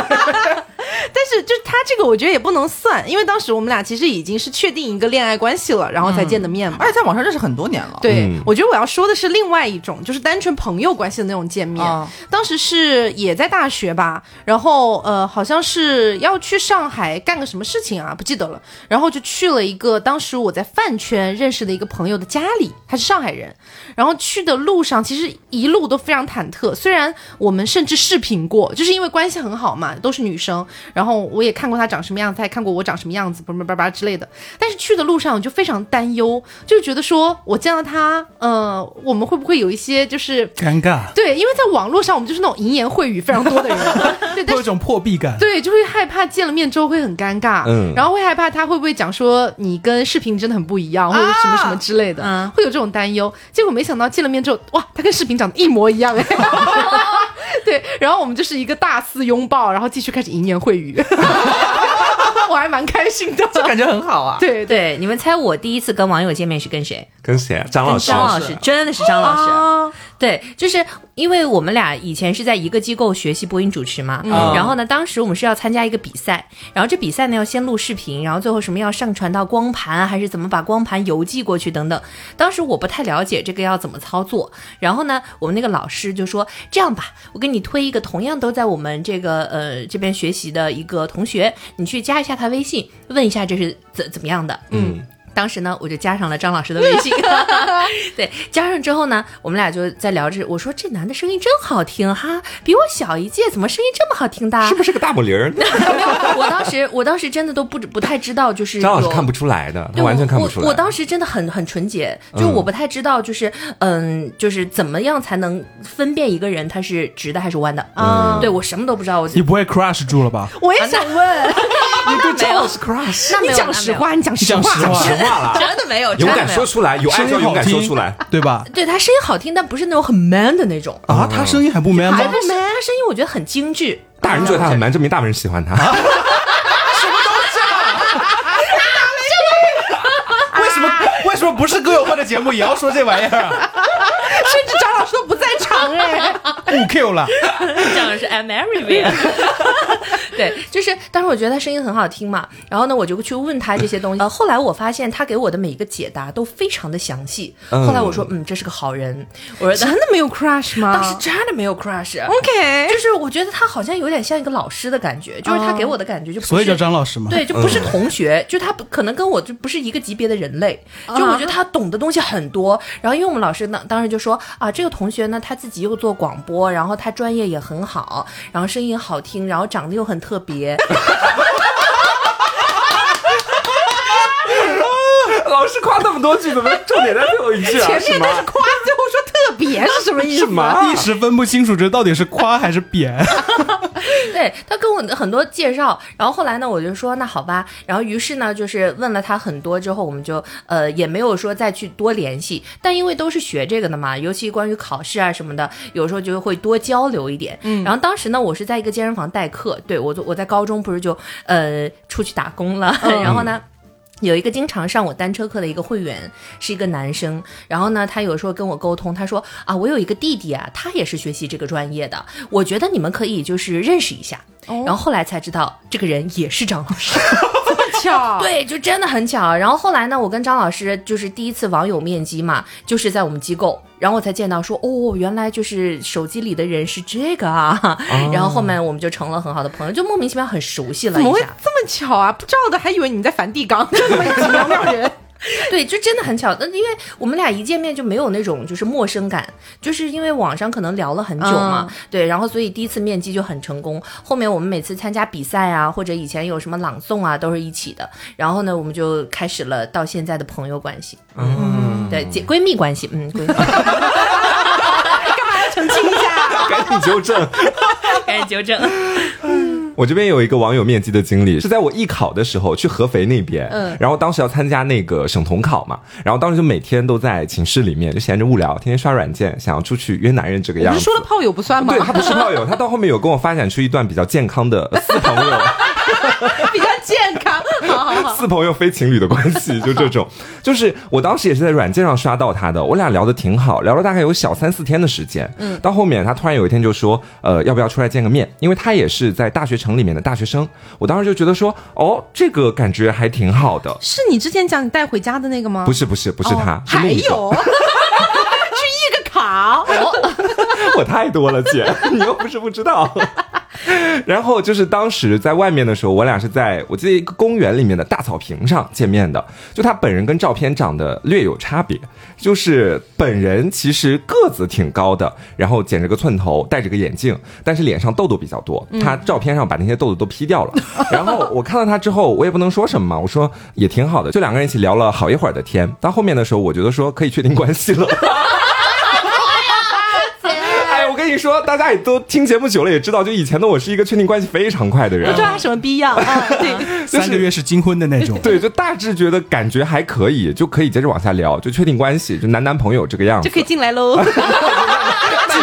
<laughs> 但是就是他这个，我觉得也不能算，因为当时我们俩其实已经是确定一个恋爱关系了，然后才见的面嘛。而且在网上认识很多年了。对，我觉得我要说的是另外一种，就是单纯朋友关系的那种见面。当时是也在大学吧，然后呃，好像是要去上海干个什么事情啊，不记得了。然后就去了一个当时我在饭圈认识的一个朋友的家里，他是上海人。然后去的路上其实一路都非常忐忑，虽然我们甚至视频过，就是因为关系很好嘛，都是女生。然后我也看过他长什么样子，他也看过我长什么样子，叭叭叭叭之类的。但是去的路上我就非常担忧，就觉得说我见到他，呃，我们会不会有一些就是尴尬？对，因为在网络上我们就是那种淫言秽语非常多的人，对，会有一种破壁感。对，就会害怕见了面之后会很尴尬，嗯，然后会害怕他会不会讲说你跟视频真的很不一样，或者什么什么之类的，会有这种担忧。结果没想到见了面之后，哇，他跟视频长得一模一样，哎，<laughs> <laughs> 对，然后我们就是一个大肆拥抱，然后继续开始淫言秽语。<laughs> 我还蛮开心的，就感觉很好啊。对对，你们猜我第一次跟网友见面是跟谁？跟谁啊？张老师。张老师，真的是张老师。对，就是因为我们俩以前是在一个机构学习播音主持嘛，然后呢，当时我们是要参加一个比赛，然后这比赛呢要先录视频，然后最后什么要上传到光盘，还是怎么把光盘邮寄过去等等。当时我不太了解这个要怎么操作，然后呢，我们那个老师就说这样吧，我给你推一个同样都在我们这个呃这边学习的一个同学，你去加一下他微信，问一下这是怎怎么样的，嗯。当时呢，我就加上了张老师的微信，<laughs> <laughs> 对，加上之后呢，我们俩就在聊着。我说这男的声音真好听哈，比我小一届，怎么声音这么好听的？是不是个大母零儿？<laughs> 我当时，我当时真的都不不太知道，就是张老师看不出来的，他完全看不出来。我当时真的很很纯洁，就我不太知道，就是嗯，就是怎么样才能分辨一个人他是直的还是弯的啊？对我什么都不知道。我你不会 crush 住了吧？我也想问，你对张老师 crush？你讲实话，你讲实话，话了，真的没有，勇敢说出来，有爱就勇敢说出来，对吧？对他声音好听，但不是那种很 man 的那种啊。他声音还不 man 吗？还不 man，他声音我觉得很精致。大人觉得他很 man，证明大人喜欢他。什么东西啊？<laughs> 为什么？为什么不是歌友会的节目也要说这玩意儿？甚至张老师都不在场哎，不 Q 了。<laughs> 讲的是 I'm everywhere。<laughs> 对，就是当时我觉得他声音很好听嘛，然后呢，我就去问他这些东西。呃，后来我发现他给我的每一个解答都非常的详细。后来我说，嗯，这是个好人。我说真的没有 crush 吗？当时真的没有 crush。OK，就是我觉得他好像有点像一个老师的感觉，就是他给我的感觉就所以叫张老师嘛。对，就不是同学，就他可能跟我就不是一个级别的人类。就我觉得他懂的东西很多。然后因为我们老师呢当时就说啊，这个同学呢，他自己又做广播，然后他专业也很好，然后声音好听，然后长得又很特别。<laughs> 老师夸那么多句，怎么重点在最后一句啊？前面都是夸，最后说特别是什么意思？一时分不清楚这到底是夸还是贬。<laughs> <laughs> 对他跟我很多介绍，然后后来呢，我就说那好吧，然后于是呢，就是问了他很多之后，我们就呃也没有说再去多联系，但因为都是学这个的嘛，尤其关于考试啊什么的，有时候就会多交流一点。嗯，然后当时呢，我是在一个健身房代课，对我我在高中不是就呃出去打工了，然后呢。有一个经常上我单车课的一个会员，是一个男生。然后呢，他有时候跟我沟通，他说啊，我有一个弟弟啊，他也是学习这个专业的，我觉得你们可以就是认识一下。然后后来才知道，这个人也是张老师。<laughs> 巧，<laughs> 对，就真的很巧。然后后来呢，我跟张老师就是第一次网友面基嘛，就是在我们机构，然后我才见到说，哦，原来就是手机里的人是这个啊。<laughs> 然后后面我们就成了很好的朋友，就莫名其妙很熟悉了。怎么会这么巧啊？不知道的还以为你在梵蒂冈，<laughs> 这么几两两人。<laughs> 对，就真的很巧。那因为我们俩一见面就没有那种就是陌生感，就是因为网上可能聊了很久嘛。对，然后所以第一次面基就很成功。后面我们每次参加比赛啊，或者以前有什么朗诵啊，都是一起的。然后呢，我们就开始了到现在的朋友关系。嗯，对，姐闺蜜关系。嗯，闺蜜。<laughs> 干嘛要澄清一下？<laughs> 赶紧纠正，赶紧纠正。我这边有一个网友面基的经历，是在我艺考的时候去合肥那边，嗯，然后当时要参加那个省统考嘛，然后当时就每天都在寝室里面就闲着无聊，天天刷软件，想要出去约男人这个样子。你说的炮友不算吗？对他不是炮友，他到后面有跟我发展出一段比较健康的私朋友，<laughs> 比较健康，<laughs> 私朋友非情侣的关系，就这种，就是我当时也是在软件上刷到他的，我俩聊的挺好，聊了大概有小三四天的时间，嗯，到后面他突然有一天就说，呃，要不要出来见个面？因为他也是在大学。城里面的大学生，我当时就觉得说，哦，这个感觉还挺好的。是你之前讲你带回家的那个吗？不是，不是，不是他，还有，<laughs> 去一个卡，我太多了，姐，<laughs> 你又不是不知道。<laughs> 然后就是当时在外面的时候，我俩是在我记得一个公园里面的大草坪上见面的。就他本人跟照片长得略有差别，就是本人其实个子挺高的，然后剪着个寸头，戴着个眼镜，但是脸上痘痘比较多。他照片上把那些痘痘都 P 掉了。然后我看到他之后，我也不能说什么嘛，我说也挺好的，就两个人一起聊了好一会儿的天。到后面的时候，我觉得说可以确定关系了。跟你说，大家也都听节目久了，也知道，就以前的我是一个确定关系非常快的人。不知道他什么逼样啊？<laughs> 对，三个月是金婚的那种。对，就大致觉得感觉还可以，就可以接着往下聊，就确定关系，就男男朋友这个样子，就可以进来喽。<laughs>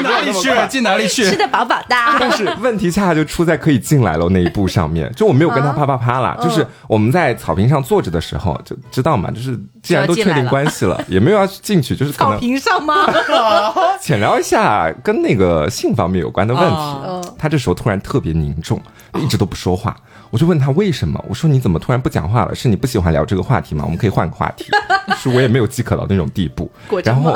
进哪里去？进哪里去？吃的饱饱的。<laughs> 但是问题恰恰就出在可以进来了那一步上面，就我没有跟他啪啪啪啦，就是我们在草坪上坐着的时候就知道嘛，就是既然都确定关系了，也没有要进去，就是可草能坪上吗？<laughs> 浅聊一下跟那个性方面有关的问题。他这时候突然特别凝重，一直都不说话。我就问他为什么？我说你怎么突然不讲话了？是你不喜欢聊这个话题吗？我们可以换个话题。<laughs> 是我也没有饥渴到那种地步。然后，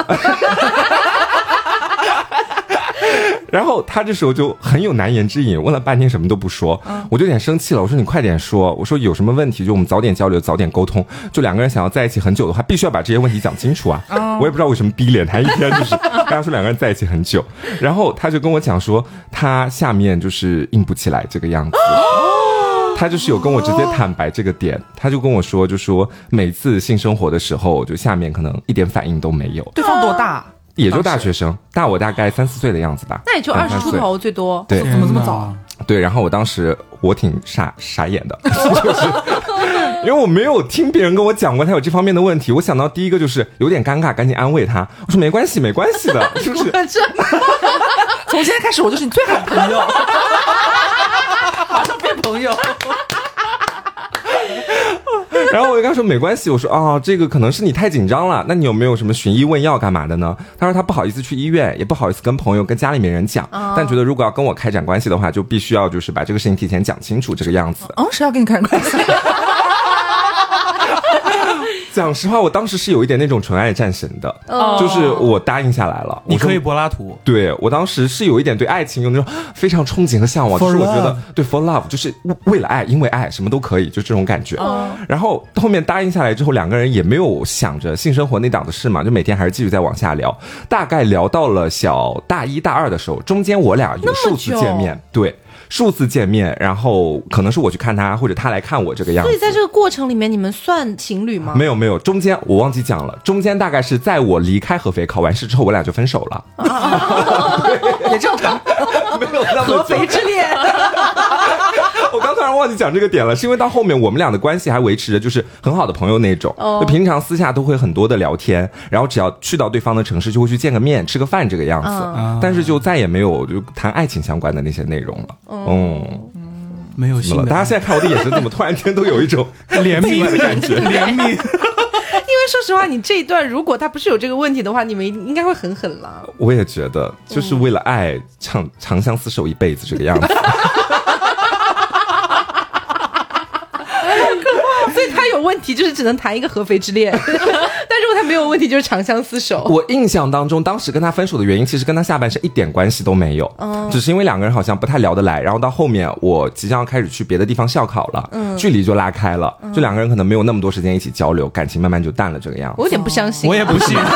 然后他这时候就很有难言之隐，问了半天什么都不说。我就有点生气了。我说你快点说。我说有什么问题就我们早点交流，早点沟通。就两个人想要在一起很久的话，必须要把这些问题讲清楚啊。我也不知道为什么逼脸，他一天就是 <laughs> 跟他说两个人在一起很久。然后他就跟我讲说，他下面就是硬不起来这个样子。他就是有跟我直接坦白这个点，他就跟我说，就说每次性生活的时候，就下面可能一点反应都没有。对方多大？也就大学生，大我大概三四岁的样子吧。那也就二十出头最多。对，怎么这么早？啊对，然后我当时我挺傻傻眼的，<laughs> 就是 <laughs> 因为我没有听别人跟我讲过他有这方面的问题。我想到第一个就是有点尴尬，赶紧安慰他，我说没关系，没关系的，<laughs> 是不是？从今天开始我就是你最好的朋友，马上变朋友。然后我就跟他说没关系，我说啊，这个可能是你太紧张了，那你有没有什么寻医问药干嘛的呢？他说他不好意思去医院，也不好意思跟朋友、跟家里面人讲，但觉得如果要跟我开展关系的话，就必须要就是把这个事情提前讲清楚，这个样子。哦，谁要跟你开展关系？讲实话，我当时是有一点那种纯爱战神的，就是我答应下来了。你可以柏拉图，对我当时是有一点对爱情有那种非常憧憬和向往，就是我觉得对 for love 就是为了爱，因为爱什么都可以，就这种感觉。然后后面答应下来之后，两个人也没有想着性生活那档子事嘛，就每天还是继续在往下聊。大概聊到了小大一大二的时候，中间我俩有数次见面，对。数次见面，然后可能是我去看他，或者他来看我这个样子。所以在这个过程里面，你们算情侣吗？没有没有，中间我忘记讲了，中间大概是在我离开合肥考完试之后，我俩就分手了。也正常，没有合肥之恋。我刚突然忘记讲这个点了，是因为到后面我们俩的关系还维持着就是很好的朋友那种，就平常私下都会很多的聊天，然后只要去到对方的城市就会去见个面吃个饭这个样子，但是就再也没有就谈爱情相关的那些内容了。嗯，没有。大家现在看我的眼神，怎么突然间都有一种 <laughs> 怜悯的感觉？<laughs> 怜悯。<laughs> 因为说实话，你这一段如果他不是有这个问题的话，你们应该会很狠了。我也觉得，就是为了爱长长相厮守一辈子这个样子。所以他有问题，就是只能谈一个合肥之恋；<laughs> 但如果他没有问题，就是长相厮守。我印象当中，当时跟他分手的原因，其实跟他下半身一点关系都没有，只是因为两个人好像不太聊得来。然后到后面，我即将要开始去别的地方校考了，距离就拉开了，就两个人可能没有那么多时间一起交流，感情慢慢就淡了这个样子。我有点不相信，我也不信。<laughs>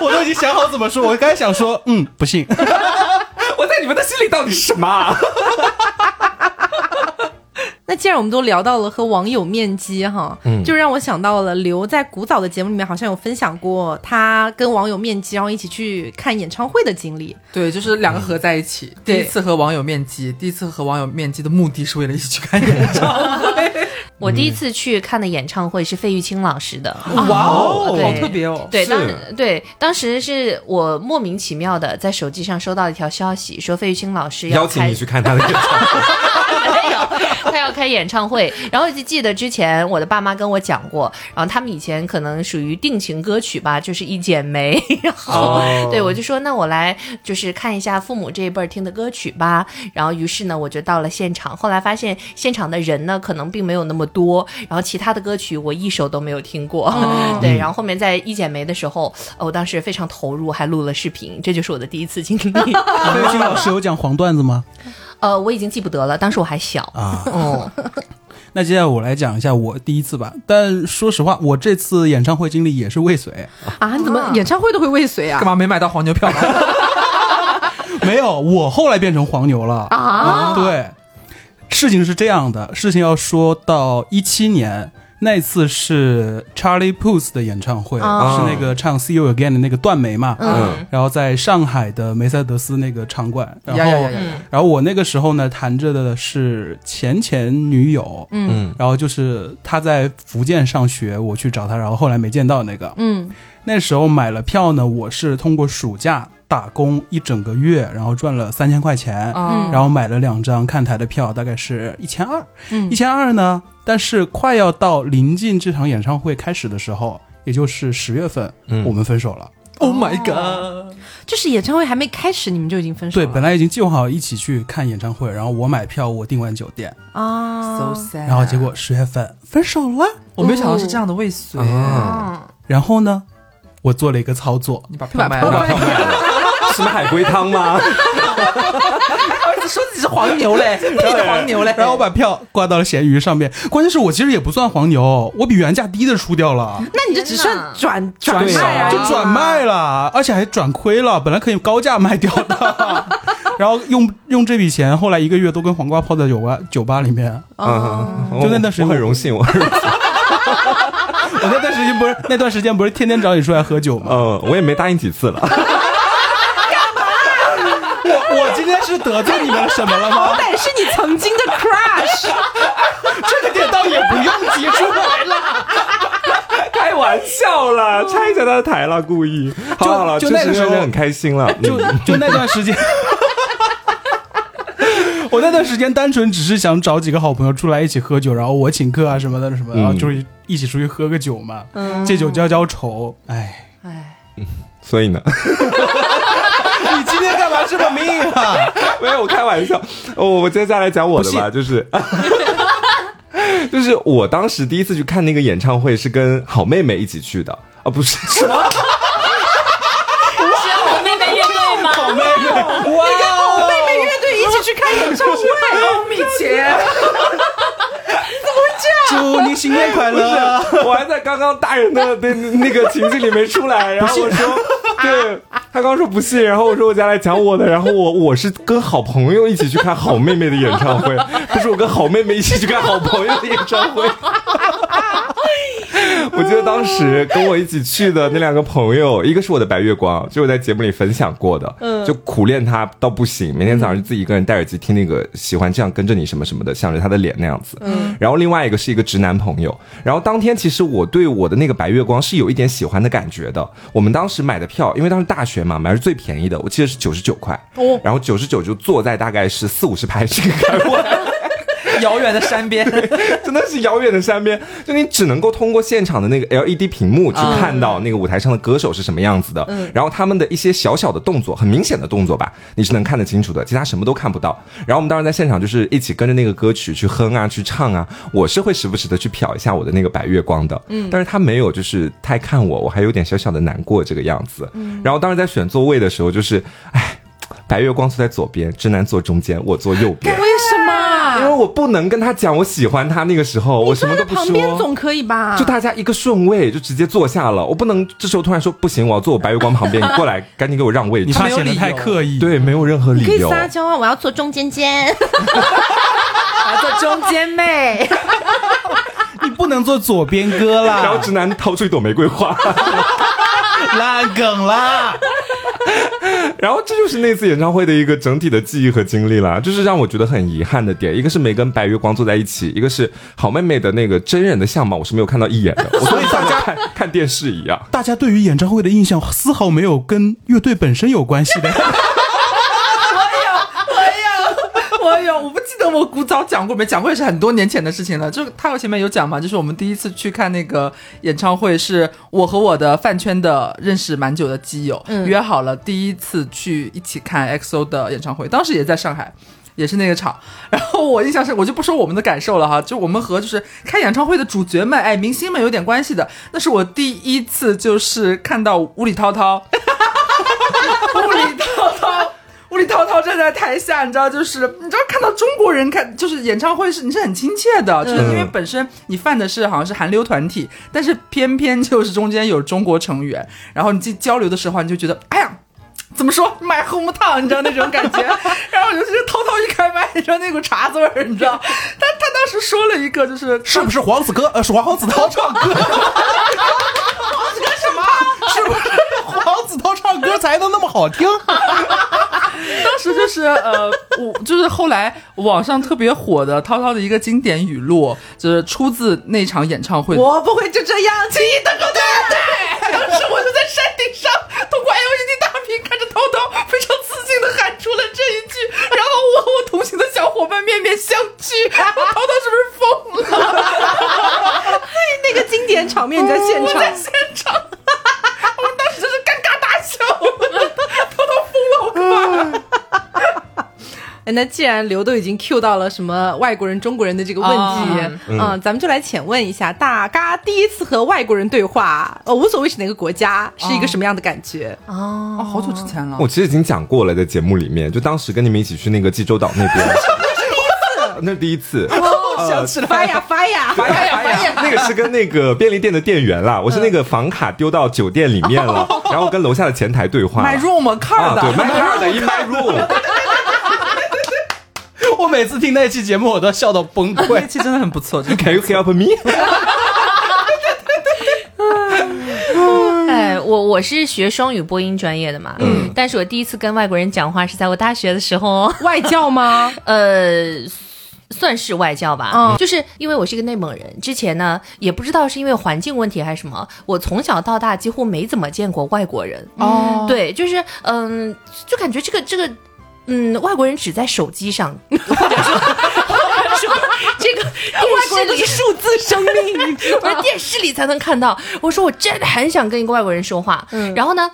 我都已经想好怎么说，我刚才想说，嗯，不信。<laughs> 我在你们的心里到底是什么？那既然我们都聊到了和网友面基哈，嗯，就让我想到了刘在古早的节目里面好像有分享过他跟网友面基，然后一起去看演唱会的经历。对，就是两个合在一起，第一次和网友面基，第一次和网友面基的目的是为了一起去看演唱会。<laughs> 我第一次去看的演唱会是费玉清老师的，哇哦，好特别哦。对，当对当时是我莫名其妙的在手机上收到一条消息，说费玉清老师邀请你去看他的演唱会。<laughs> 没有，他要开演唱会，然后就记得之前我的爸妈跟我讲过，然后他们以前可能属于定情歌曲吧，就是一剪梅，然后对我就说那我来就是看一下父母这一辈儿听的歌曲吧，然后于是呢我就到了现场，后来发现现场的人呢可能并没有那么多，然后其他的歌曲我一首都没有听过，对，然后后面在一剪梅的时候，我当时非常投入，还录了视频，这就是我的第一次经历。费玉清老师有讲黄段子吗？呃，我已经记不得了，当时我还小啊。哦，<laughs> 那接下来我来讲一下我第一次吧。但说实话，我这次演唱会经历也是未遂啊。你怎么演唱会都会未遂啊？干嘛没买到黄牛票？<laughs> 没有，我后来变成黄牛了啊。对，事情是这样的，事情要说到一七年。那次是 Charlie Puth 的演唱会，是那个唱 See You Again 的那个段眉嘛，嗯，然后在上海的梅赛德斯那个场馆，然后，然后我那个时候呢弹着的是前前女友，嗯，然后就是他在福建上学，我去找他，然后后来没见到那个，嗯。那时候买了票呢，我是通过暑假打工一整个月，然后赚了三千块钱，嗯然后买了两张看台的票，大概是一千二。嗯。一千二呢，但是快要到临近这场演唱会开始的时候，也就是十月份，嗯。我们分手了。，Oh my god，就是演唱会还没开始，你们就已经分手了？对，本来已经计划好一起去看演唱会，然后我买票，我订完酒店，啊。So sad，然后结果十月份分手了。我没有想到是这样的未遂，啊，然后呢，我做了一个操作，你把票卖我把了，票卖了，什么海龟汤吗？<laughs> 儿子说自己是黄牛嘞，自己的黄牛嘞，然后我把票挂到了闲鱼上面。关键是我其实也不算黄牛，我比原价低的出掉了，那你这只算转转卖啊卖就转卖了，而且还转亏了。本来可以高价卖掉的，<laughs> 然后用用这笔钱，后来一个月都跟黄瓜泡在酒吧酒吧里面。嗯，就那段时间我很荣幸，我很荣幸我那段时间不是那段时间不是天天找你出来喝酒吗？嗯，我也没答应几次了。我我今天是得罪你们了什么了吗？好歹是你曾经的 crush，<laughs> 这个点倒也不用提出来了。<laughs> 开玩笑了，拆一下他的台了，故意。好了好了，就那个时候很开心了。就嗯就那段时间，<laughs> 我那段时间单纯只是想找几个好朋友出来一起喝酒，然后我请客啊什么的什么的，然后就是一起出去喝个酒嘛，借酒浇浇愁。哎，哎，所以呢，这么命啊？<laughs> 没有我开玩笑。哦，我接下来讲我的吧，就是。<laughs> 就是我当时第一次去看那个演唱会是跟好妹妹一起去的啊，不是什么是好妹妹乐队吗？哇，妹妹乐队一起去看演唱会，欧米茄，祝你新年快乐！我还在刚刚大人的那那个情境里没出来，然后我说，对他刚说不信，然后我说我再来讲我的，然后我我是跟好朋友一起去看好妹妹的演唱会，他说我跟好妹妹一起去看好朋友的演唱会。<laughs> 我记得当时跟我一起去的那两个朋友，一个是我的白月光，就我在节目里分享过的，嗯，就苦练他到不行，每天早上就自己一个人戴耳机听那个喜欢这样跟着你什么什么的，想着他的脸那样子，嗯，然后另外一个是一个直男朋友，然后当天其实我对我的那个白月光是有一点喜欢的感觉的，我们当时买的票，因为当时大学嘛，买的是最便宜的，我记得是九十九块，哦，然后九十九就坐在大概是四五十排这个开外。遥远的山边，<laughs> 真的是遥远的山边，就你只能够通过现场的那个 LED 屏幕去看到那个舞台上的歌手是什么样子的，然后他们的一些小小的动作，很明显的动作吧，你是能看得清楚的，其他什么都看不到。然后我们当时在现场就是一起跟着那个歌曲去哼啊，去唱啊，我是会时不时的去瞟一下我的那个白月光的，嗯，但是他没有就是太看我，我还有点小小的难过这个样子。然后当时在选座位的时候，就是，哎，白月光坐在左边，直男坐中间，我坐右边。因为我不能跟他讲我喜欢他，那个时候我什么都不说旁边，总可以吧？就大家一个顺位就直接坐下了，我不能这时候突然说不行，我要坐我白月光旁边，你过来，赶紧给我让位置。你怕显得太刻意。，对，没有任何理由可以由。撒娇啊，我要坐中间间。还做中间妹，<laughs> 你不能坐左边哥啦，<laughs> 然后直男掏出一朵玫瑰花，<laughs> 烂梗啦。<laughs> 然后这就是那次演唱会的一个整体的记忆和经历啦，就是让我觉得很遗憾的点，一个是没跟白月光坐在一起，一个是好妹妹的那个真人的相貌我是没有看到一眼的，<laughs> 我所以大家看看电视一样。大家对于演唱会的印象丝毫没有跟乐队本身有关系的。我不记得我古早讲过没，讲过也是很多年前的事情了。就他我前面有讲嘛，就是我们第一次去看那个演唱会，是我和我的饭圈的认识蛮久的基友、约好了第一次去一起看 XO 的演唱会，当时也在上海。也是那个场，<laughs> 然后我印象是，我就不说我们的感受了哈，就我们和就是开演唱会的主角们，哎，明星们有点关系的。那是我第一次就是看到吴里涛涛，<laughs> 吴里涛涛，吴里涛涛站在台下，你知道，就是你知道看到中国人看就是演唱会是你是很亲切的，就是因为本身你犯的是好像是韩流团体，但是偏偏就是中间有中国成员，然后你去交流的时候，你就觉得哎呀。怎么说买红烫，你知道那种感觉。<laughs> 然后尤其是涛涛一开麦，你知道那股茶字味儿，你知道。他他当时说了一个，就是是不是黄子哥？呃，是黄子韬唱歌。黄子哥什么？是不是黄子韬唱歌才能那么好听？<laughs> 当时就是呃，我就是后来网上特别火的涛涛的一个经典语录，就是出自那场演唱会。我不会就这样轻易的对对，当时我就在山顶上，通过 LED 大屏看着涛涛，非常自信的喊出了这一句，然后我和我同行的小伙伴面面相觑，涛涛是不是疯了？<laughs> 那个经典场面你在现场，<laughs> 我在现场，我们当时就是尴尬大笑，偷偷疯了，好可怕。哎，那既然刘都已经 Q 到了什么外国人、中国人的这个问题，嗯，咱们就来浅问一下，大嘎第一次和外国人对话，呃，无所谓是哪个国家，是一个什么样的感觉？哦，好久之前了，我其实已经讲过了，在节目里面，就当时跟你们一起去那个济州岛那边，<laughs> <laughs> 那是第一次。那是第一次，哦，想起来，发呀发呀发呀发呀，<laughs> 那个是跟那个便利店的店员啦，我是那个房卡丢到酒店里面了，然后跟楼下的前台对话，My room card，对，My card in my room。<laughs> 我每次听那期节目，我都笑到崩溃。那期真的很不错。Can you help me？<laughs> 哎，我我是学双语播音专业的嘛，嗯，但是我第一次跟外国人讲话是在我大学的时候。外教吗？呃，算是外教吧。嗯，就是因为我是一个内蒙人，之前呢也不知道是因为环境问题还是什么，我从小到大几乎没怎么见过外国人。哦，对，就是嗯，就感觉这个这个。嗯，外国人只在手机上，<laughs> 或者说，说这个电视里 <laughs> 数字生命，<laughs> 我说电视里才能看到。我说我真的很想跟一个外国人说话，嗯，然后呢？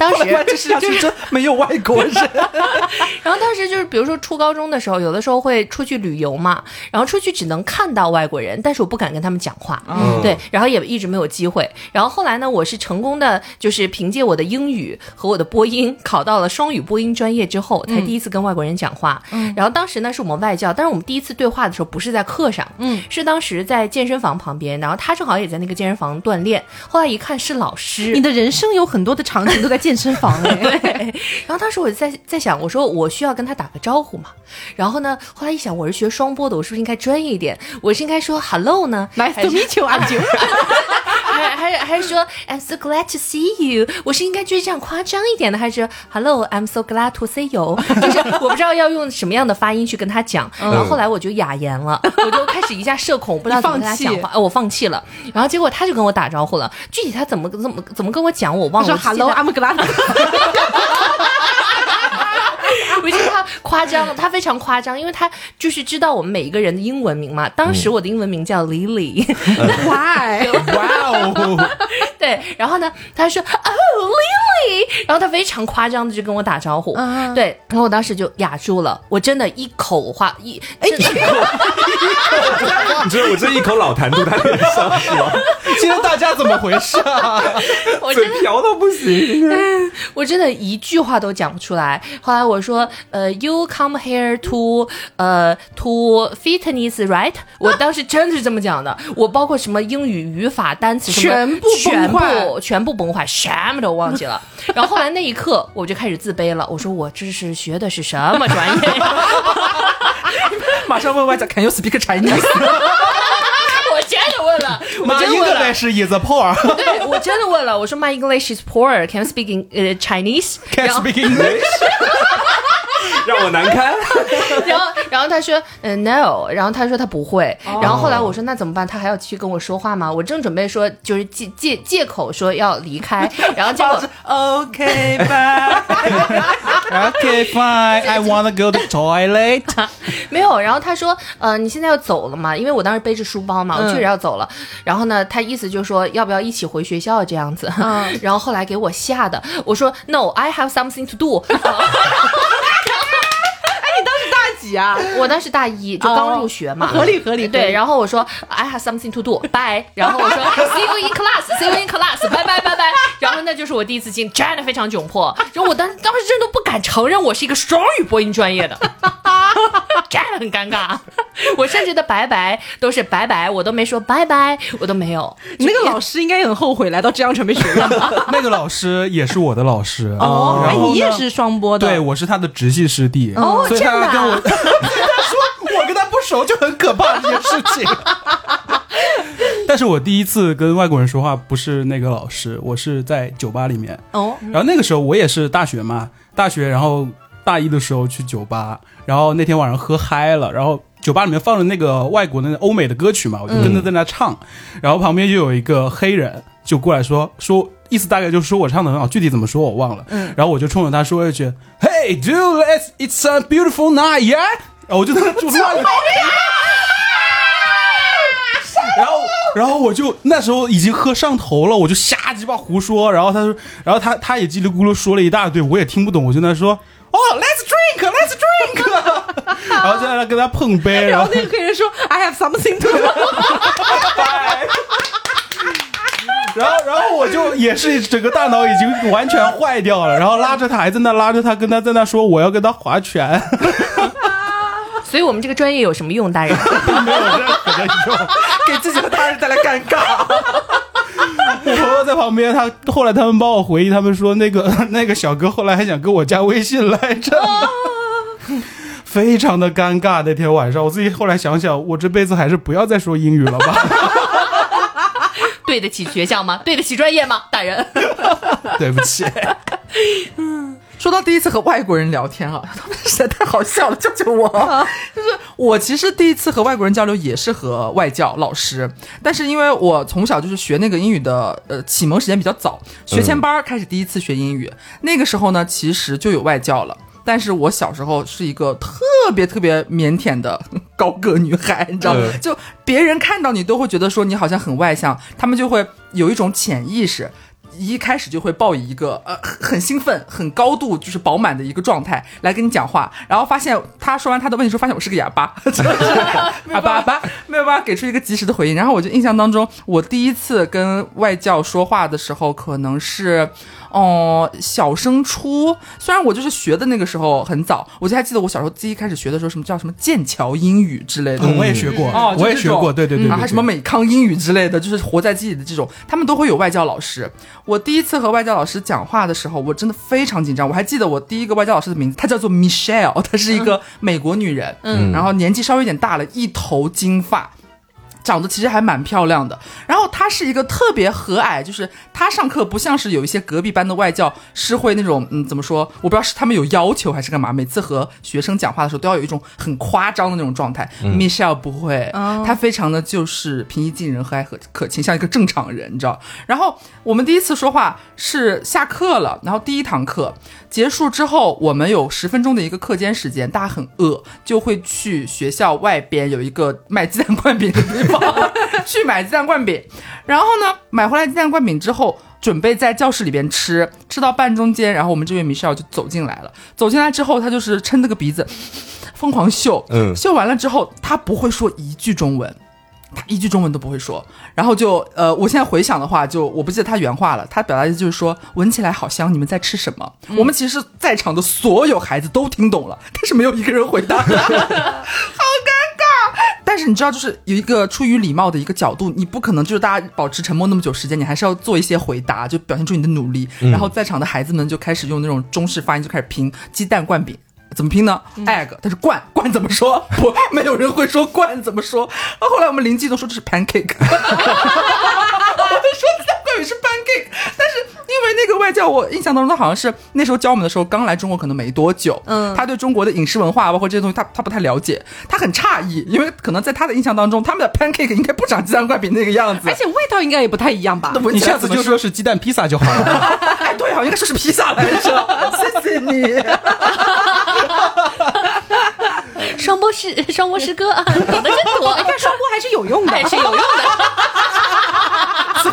当时这世界上真没有外国人。<laughs> 然后当时就是，比如说初高中的时候，有的时候会出去旅游嘛，然后出去只能看到外国人，但是我不敢跟他们讲话，对，然后也一直没有机会。然后后来呢，我是成功的，就是凭借我的英语和我的播音，考到了双语播音专业之后，才第一次跟外国人讲话。然后当时呢，是我们外教，但是我们第一次对话的时候不是在课上，嗯，是当时在健身房旁边，然后他正好也在那个健身房锻炼。后来一看是老师，你的人生有很多的场景都在健。健身房 <laughs> 哎，然后当时我在在想，我说我需要跟他打个招呼嘛。然后呢，后来一想，我是学双播的，我是不是应该专业一点？我是应该说 hello 呢？Nice to meet you, I'm June。<laughs> 还还还是说 I'm so glad to see you？我是应该就是这样夸张一点的，还是 hello I'm so glad to see you？就是我不知道要用什么样的发音去跟他讲。然后后来我就哑言了，我就开始一下社恐，不知道怎么跟他讲话。我放弃了。然后结果他就跟我打招呼了，具体他怎么怎么怎么跟我讲，我忘了。hello I'm glad。<laughs> <laughs> 我他夸张，他非常夸张，因为他就是知道我们每一个人的英文名嘛。当时我的英文名叫 Lily，Why？哇哦！<laughs> <laughs> 对，然后呢，他说哦，Lily，然后他非常夸张的就跟我打招呼，对，然后我当时就哑住了，我真的一口话一，哎，一口，<laughs> 你知道我这一口老痰吐在脸上是吗？今天大家怎么回事啊？我真的瓢到不行，我真的一句话都讲不出来。后来我说，呃，You come here to，呃，to fitness，right？我当时真的是这么讲的。我包括什么英语语法、单词，全部全部全部崩坏，什么都忘记了。然后后来那一刻，我就开始自卑了。我说我这是学的是什么专业？马上问外教，Can you speak Chinese？我真的问了，我真的问了。是 is poor。对我真的问了，我说 My English is poor. Can you speak in 呃 Chinese？Can speak English？<laughs> 让我难堪。<laughs> 然后，然后他说，嗯，no。然后他说他不会。然后后来我说那怎么办？他还要继续跟我说话吗？我正准备说，就是借借借口说要离开。<laughs> 然后结果 OK bye。OK fine. I wanna go to toilet。没有。然后他说，呃，你现在要走了吗？因为我当时背着书包嘛，我确实要走了。然后呢，他意思就是说要不要一起回学校这样子。然后后来给我吓的，我说 No，I have something to do。几啊？我当时大一，就刚入学嘛，合理合理。对，然后我说 I have something to do，bye。然后我说 <laughs> See you in class，See you in class，拜拜拜拜。然后那就是我第一次进，真的非常窘迫。然后我当当时真的不敢承认我是一个双语播音专业的，<laughs> 真的很尴尬。我甚至的拜拜都是拜拜，我都没说拜拜，我都没有。那个老师应该也很后悔来到浙江传媒学院吧？<laughs> 那个老师也是我的老师哦，你也是双播的，对我是他的直系师弟哦，所以他跟我。他说我跟他不熟就很可怕这件事情，<laughs> 但是我第一次跟外国人说话不是那个老师，我是在酒吧里面哦，然后那个时候我也是大学嘛，大学然后。大一的时候去酒吧，然后那天晚上喝嗨了，然后酒吧里面放着那个外国的欧美的歌曲嘛，我就跟着在那唱，然后旁边就有一个黑人就过来说说。意思大概就是说我唱的很好，具体怎么说我忘了。嗯，然后我就冲着他说一句：“Hey, dude, it's it's a beautiful night, yeah。”然后我就在那主唱。然后，然后我就那时候已经喝上头了，我就瞎鸡巴胡说。然后他说，然后他他也叽里咕噜说了一大堆，我也听不懂。我就在说：“哦，Let's drink, Let's drink。<laughs> ”然后在那跟他碰杯。<laughs> 然后那个客人说：“I have something to。<laughs> ”然后，然后我就也是整个大脑已经完全坏掉了，然后拉着他还在那拉着他，跟他在那说我要跟他划拳。所以我们这个专业有什么用，大人？没有任何的用，给自己和他人带来尴尬。我朋友在旁边，他后来他们帮我回忆，他们说那个 <laughs> 那个小哥后来还想跟我加微信来着，非常的尴尬。那天晚上，我自己后来想想，我这辈子还是不要再说英语了吧。对得起学校吗？对得起专业吗？大人，<laughs> 对不起。嗯，说到第一次和外国人聊天啊，<laughs> 他们实在太好笑了，救救我！就是我其实第一次和外国人交流也是和外教老师，但是因为我从小就是学那个英语的，呃，启蒙时间比较早，学前班开始第一次学英语，那个时候呢，其实就有外教了。但是我小时候是一个特别特别腼腆的高个女孩，你知道吗？就别人看到你都会觉得说你好像很外向，他们就会有一种潜意识，一开始就会抱以一个呃很兴奋、很高度就是饱满的一个状态来跟你讲话，然后发现他说完他的问题之后，发现我是个哑巴，哑巴哑巴没有办法给出一个及时的回应。然后我就印象当中，我第一次跟外教说话的时候，可能是。哦，小升初，虽然我就是学的那个时候很早，我就还记得我小时候第一开始学的时候，什么叫什么剑桥英语之类的，我也学过，哦，我也学过，对对对，还什么美康英语之类的，就是活在记忆里的这种，他们都会有外教老师。我第一次和外教老师讲话的时候，我真的非常紧张。我还记得我第一个外教老师的名字，她叫做 Michelle，她是一个美国女人，嗯，然后年纪稍微有点大了，一头金发。长得其实还蛮漂亮的，然后她是一个特别和蔼，就是她上课不像是有一些隔壁班的外教是会那种，嗯，怎么说？我不知道是他们有要求还是干嘛，每次和学生讲话的时候都要有一种很夸张的那种状态。Michelle 不会，他非常的就是平易近人、和蔼可可亲，像一个正常人，你知道？然后我们第一次说话是下课了，然后第一堂课。结束之后，我们有十分钟的一个课间时间，大家很饿，就会去学校外边有一个卖鸡蛋灌饼的地方去买鸡蛋灌饼。然后呢，买回来鸡蛋灌饼之后，准备在教室里边吃，吃到半中间，然后我们这位米少就走进来了。走进来之后，他就是撑着个鼻子，疯狂嗅。嗯，嗅完了之后，他不会说一句中文。他一句中文都不会说，然后就呃，我现在回想的话，就我不记得他原话了。他表达的就是说，闻起来好香，你们在吃什么？我们其实在场的所有孩子都听懂了，但是没有一个人回答，<laughs> <laughs> 好尴是你知道，就是有一个出于礼貌的一个角度，你不可能就是大家保持沉默那么久时间，你还是要做一些回答，就表现出你的努力。然后在场的孩子们就开始用那种中式发音，就开始拼鸡蛋灌饼。怎么拼呢？egg，但是罐罐怎么说？<laughs> 不，没有人会说罐怎么说。后来我们邻居都说这是 pancake，我都说鸡蛋灌饼是 pancake。<laughs> 因为那个外教，我印象当中他好像是那时候教我们的时候刚来中国，可能没多久。嗯，他对中国的饮食文化包括这些东西，他他不太了解，他很诧异，因为可能在他的印象当中，他们的 pancake 应该不长鸡蛋灌饼那个样子，而且味道应该也不太一样吧？你下次就说是鸡蛋披萨就好了。<laughs> 哎，对，好应该说是披萨来着。谢谢你。<laughs> 双播师，双播师 <laughs> 哥，懂得真多。<laughs> 你看双播还是有用的，还是有用的。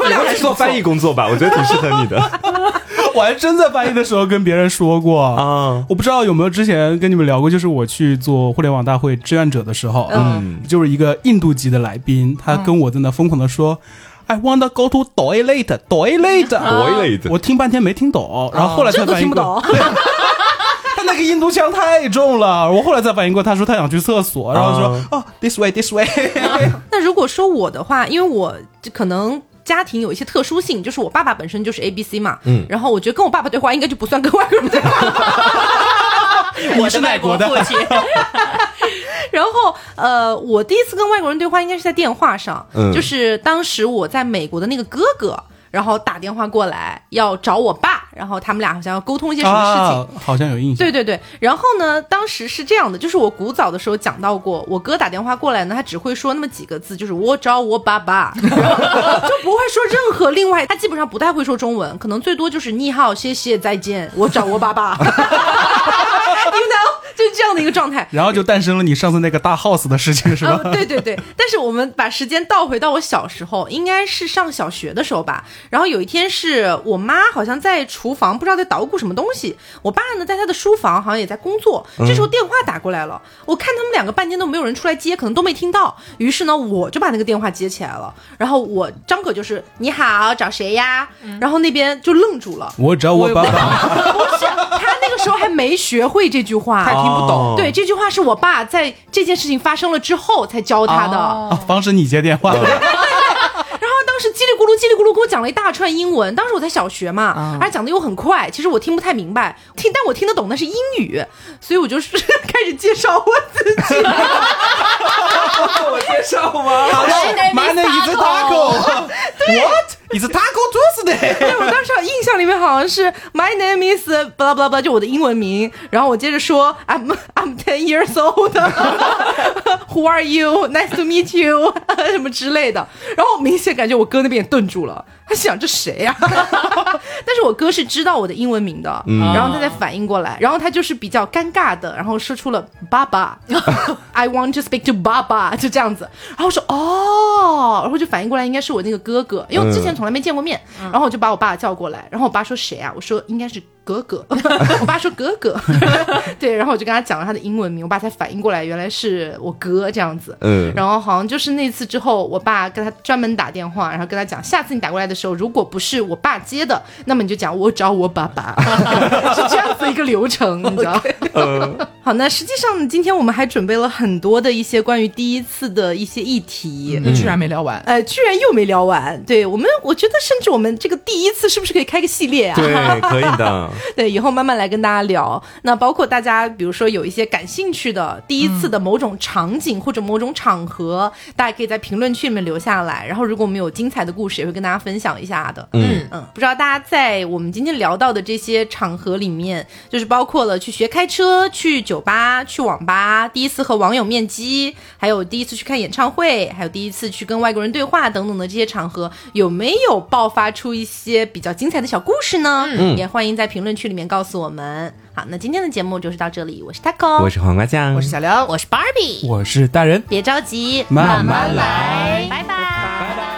以后来做翻译工作吧，我觉得挺适合你的。<laughs> 我还真在翻译的时候跟别人说过。啊，我不知道有没有之前跟你们聊过，就是我去做互联网大会志愿者的时候，嗯，就是一个印度籍的来宾，他跟我在那疯狂的说，I want to go to toilet，toilet，toilet，我听半天没听懂，然后后来才反应过个印度腔太重了，我后来才反应过，他说他想去厕所，然后说哦，this way，this way。<laughs> 那如果说我的话，因为我可能家庭有一些特殊性，就是我爸爸本身就是 A B C 嘛，嗯，然后我觉得跟我爸爸对话应该就不算跟外国人对话，<laughs> 我是外国的父亲。<laughs> 然后呃，我第一次跟外国人对话应该是在电话上，就是当时我在美国的那个哥哥。然后打电话过来要找我爸，然后他们俩好像要沟通一些什么事情。啊，好像有印象。对对对，然后呢，当时是这样的，就是我古早的时候讲到过，我哥打电话过来呢，他只会说那么几个字，就是我找我爸爸，<laughs> 然后就不会说任何另外，他基本上不太会说中文，可能最多就是你好、谢谢、再见，我找我爸爸。<laughs> you know，就这样的一个状态。<laughs> 然后就诞生了你上次那个大 house 的事情，是吧？呃，对对对，但是我们把时间倒回到我小时候，应该是上小学的时候吧。然后有一天是我妈好像在厨房，不知道在捣鼓什么东西，我爸呢在他的书房好像也在工作。这时候电话打过来了，我看他们两个半天都没有人出来接，可能都没听到。于是呢，我就把那个电话接起来了。然后我张口就是你好，找谁呀？然后那边就愣住了。我找我爸爸。<laughs> 不是，他那个时候还没学会这句话，不懂哦对，这句话是我爸在这件事情发生了之后才教他的。防止你接电话。<laughs> 然后当时叽里咕噜叽里咕噜给我讲了一大串英文，当时我在小学嘛，而且讲的又很快，其实我听不太明白，听但我听得懂那是英语，所以我就是 <laughs> 开始介绍我自己。<laughs> 我介绍吗？My name is Taco. What? Is Taco Tuesday? 对我当时印象里面好像是 My name is blah blah blah，就我的英文名，然后我接着说 I'm I'm ten years old。<laughs> Who are you? Nice to meet you <laughs> 什么之类的，然后明显感觉我哥那边也顿住了，他想这谁呀、<laughs> 但是我哥是知道我的英文名的，然后他才反应过来，然后他就是比较尴尬的，然后说出了爸爸，I want to speak to 爸爸，就这样子，然后我说哦，然后就反应过来应该是我那个哥哥，因为之前从来没见过面，然后我就把我爸叫过来，然后我爸说谁啊？我说应该是哥哥，<laughs> 我爸说哥哥，<laughs> 对，然后我就跟他讲了他的英文名，我爸才反应过来原来是我哥这样子，嗯然后好像就是那次之后，我爸跟他专门打电话，然后跟他讲，下次你打过来的时候，如果不是我爸接的，那么你就讲我找我爸爸，<laughs> 是这样子一个流程，你知道？好，那实际上，今天我们还准备了很多的一些关于第一次的一些议题。居然没聊完。呃，居然又没聊完。对我们，我觉得甚至我们这个第一次是不是可以开个系列啊？对，可以的。对，以后慢慢来跟大家聊。那包括大家，比如说有一些感兴趣的第一次的某种场景或者某种场合，大家可以在评论区里面留下来。然后，如果我们有精彩的故事，也会跟大家分享一下的。嗯嗯，不知道大家在我们今天聊到的这些场合里面，就是包括了去学开车、去酒吧、去网吧，第一次和网友面基，还有第一次去看演唱会，还有第一次去跟外国人对话等等的这些场合，有没有爆发出一些比较精彩的小故事呢？嗯，也欢迎在评论区里面告诉我们。好，那今天的节目就是到这里，我是 Taco，我是黄瓜酱，我是小刘，我是 Barbie，我是大人，别着急，慢慢来。拜拜。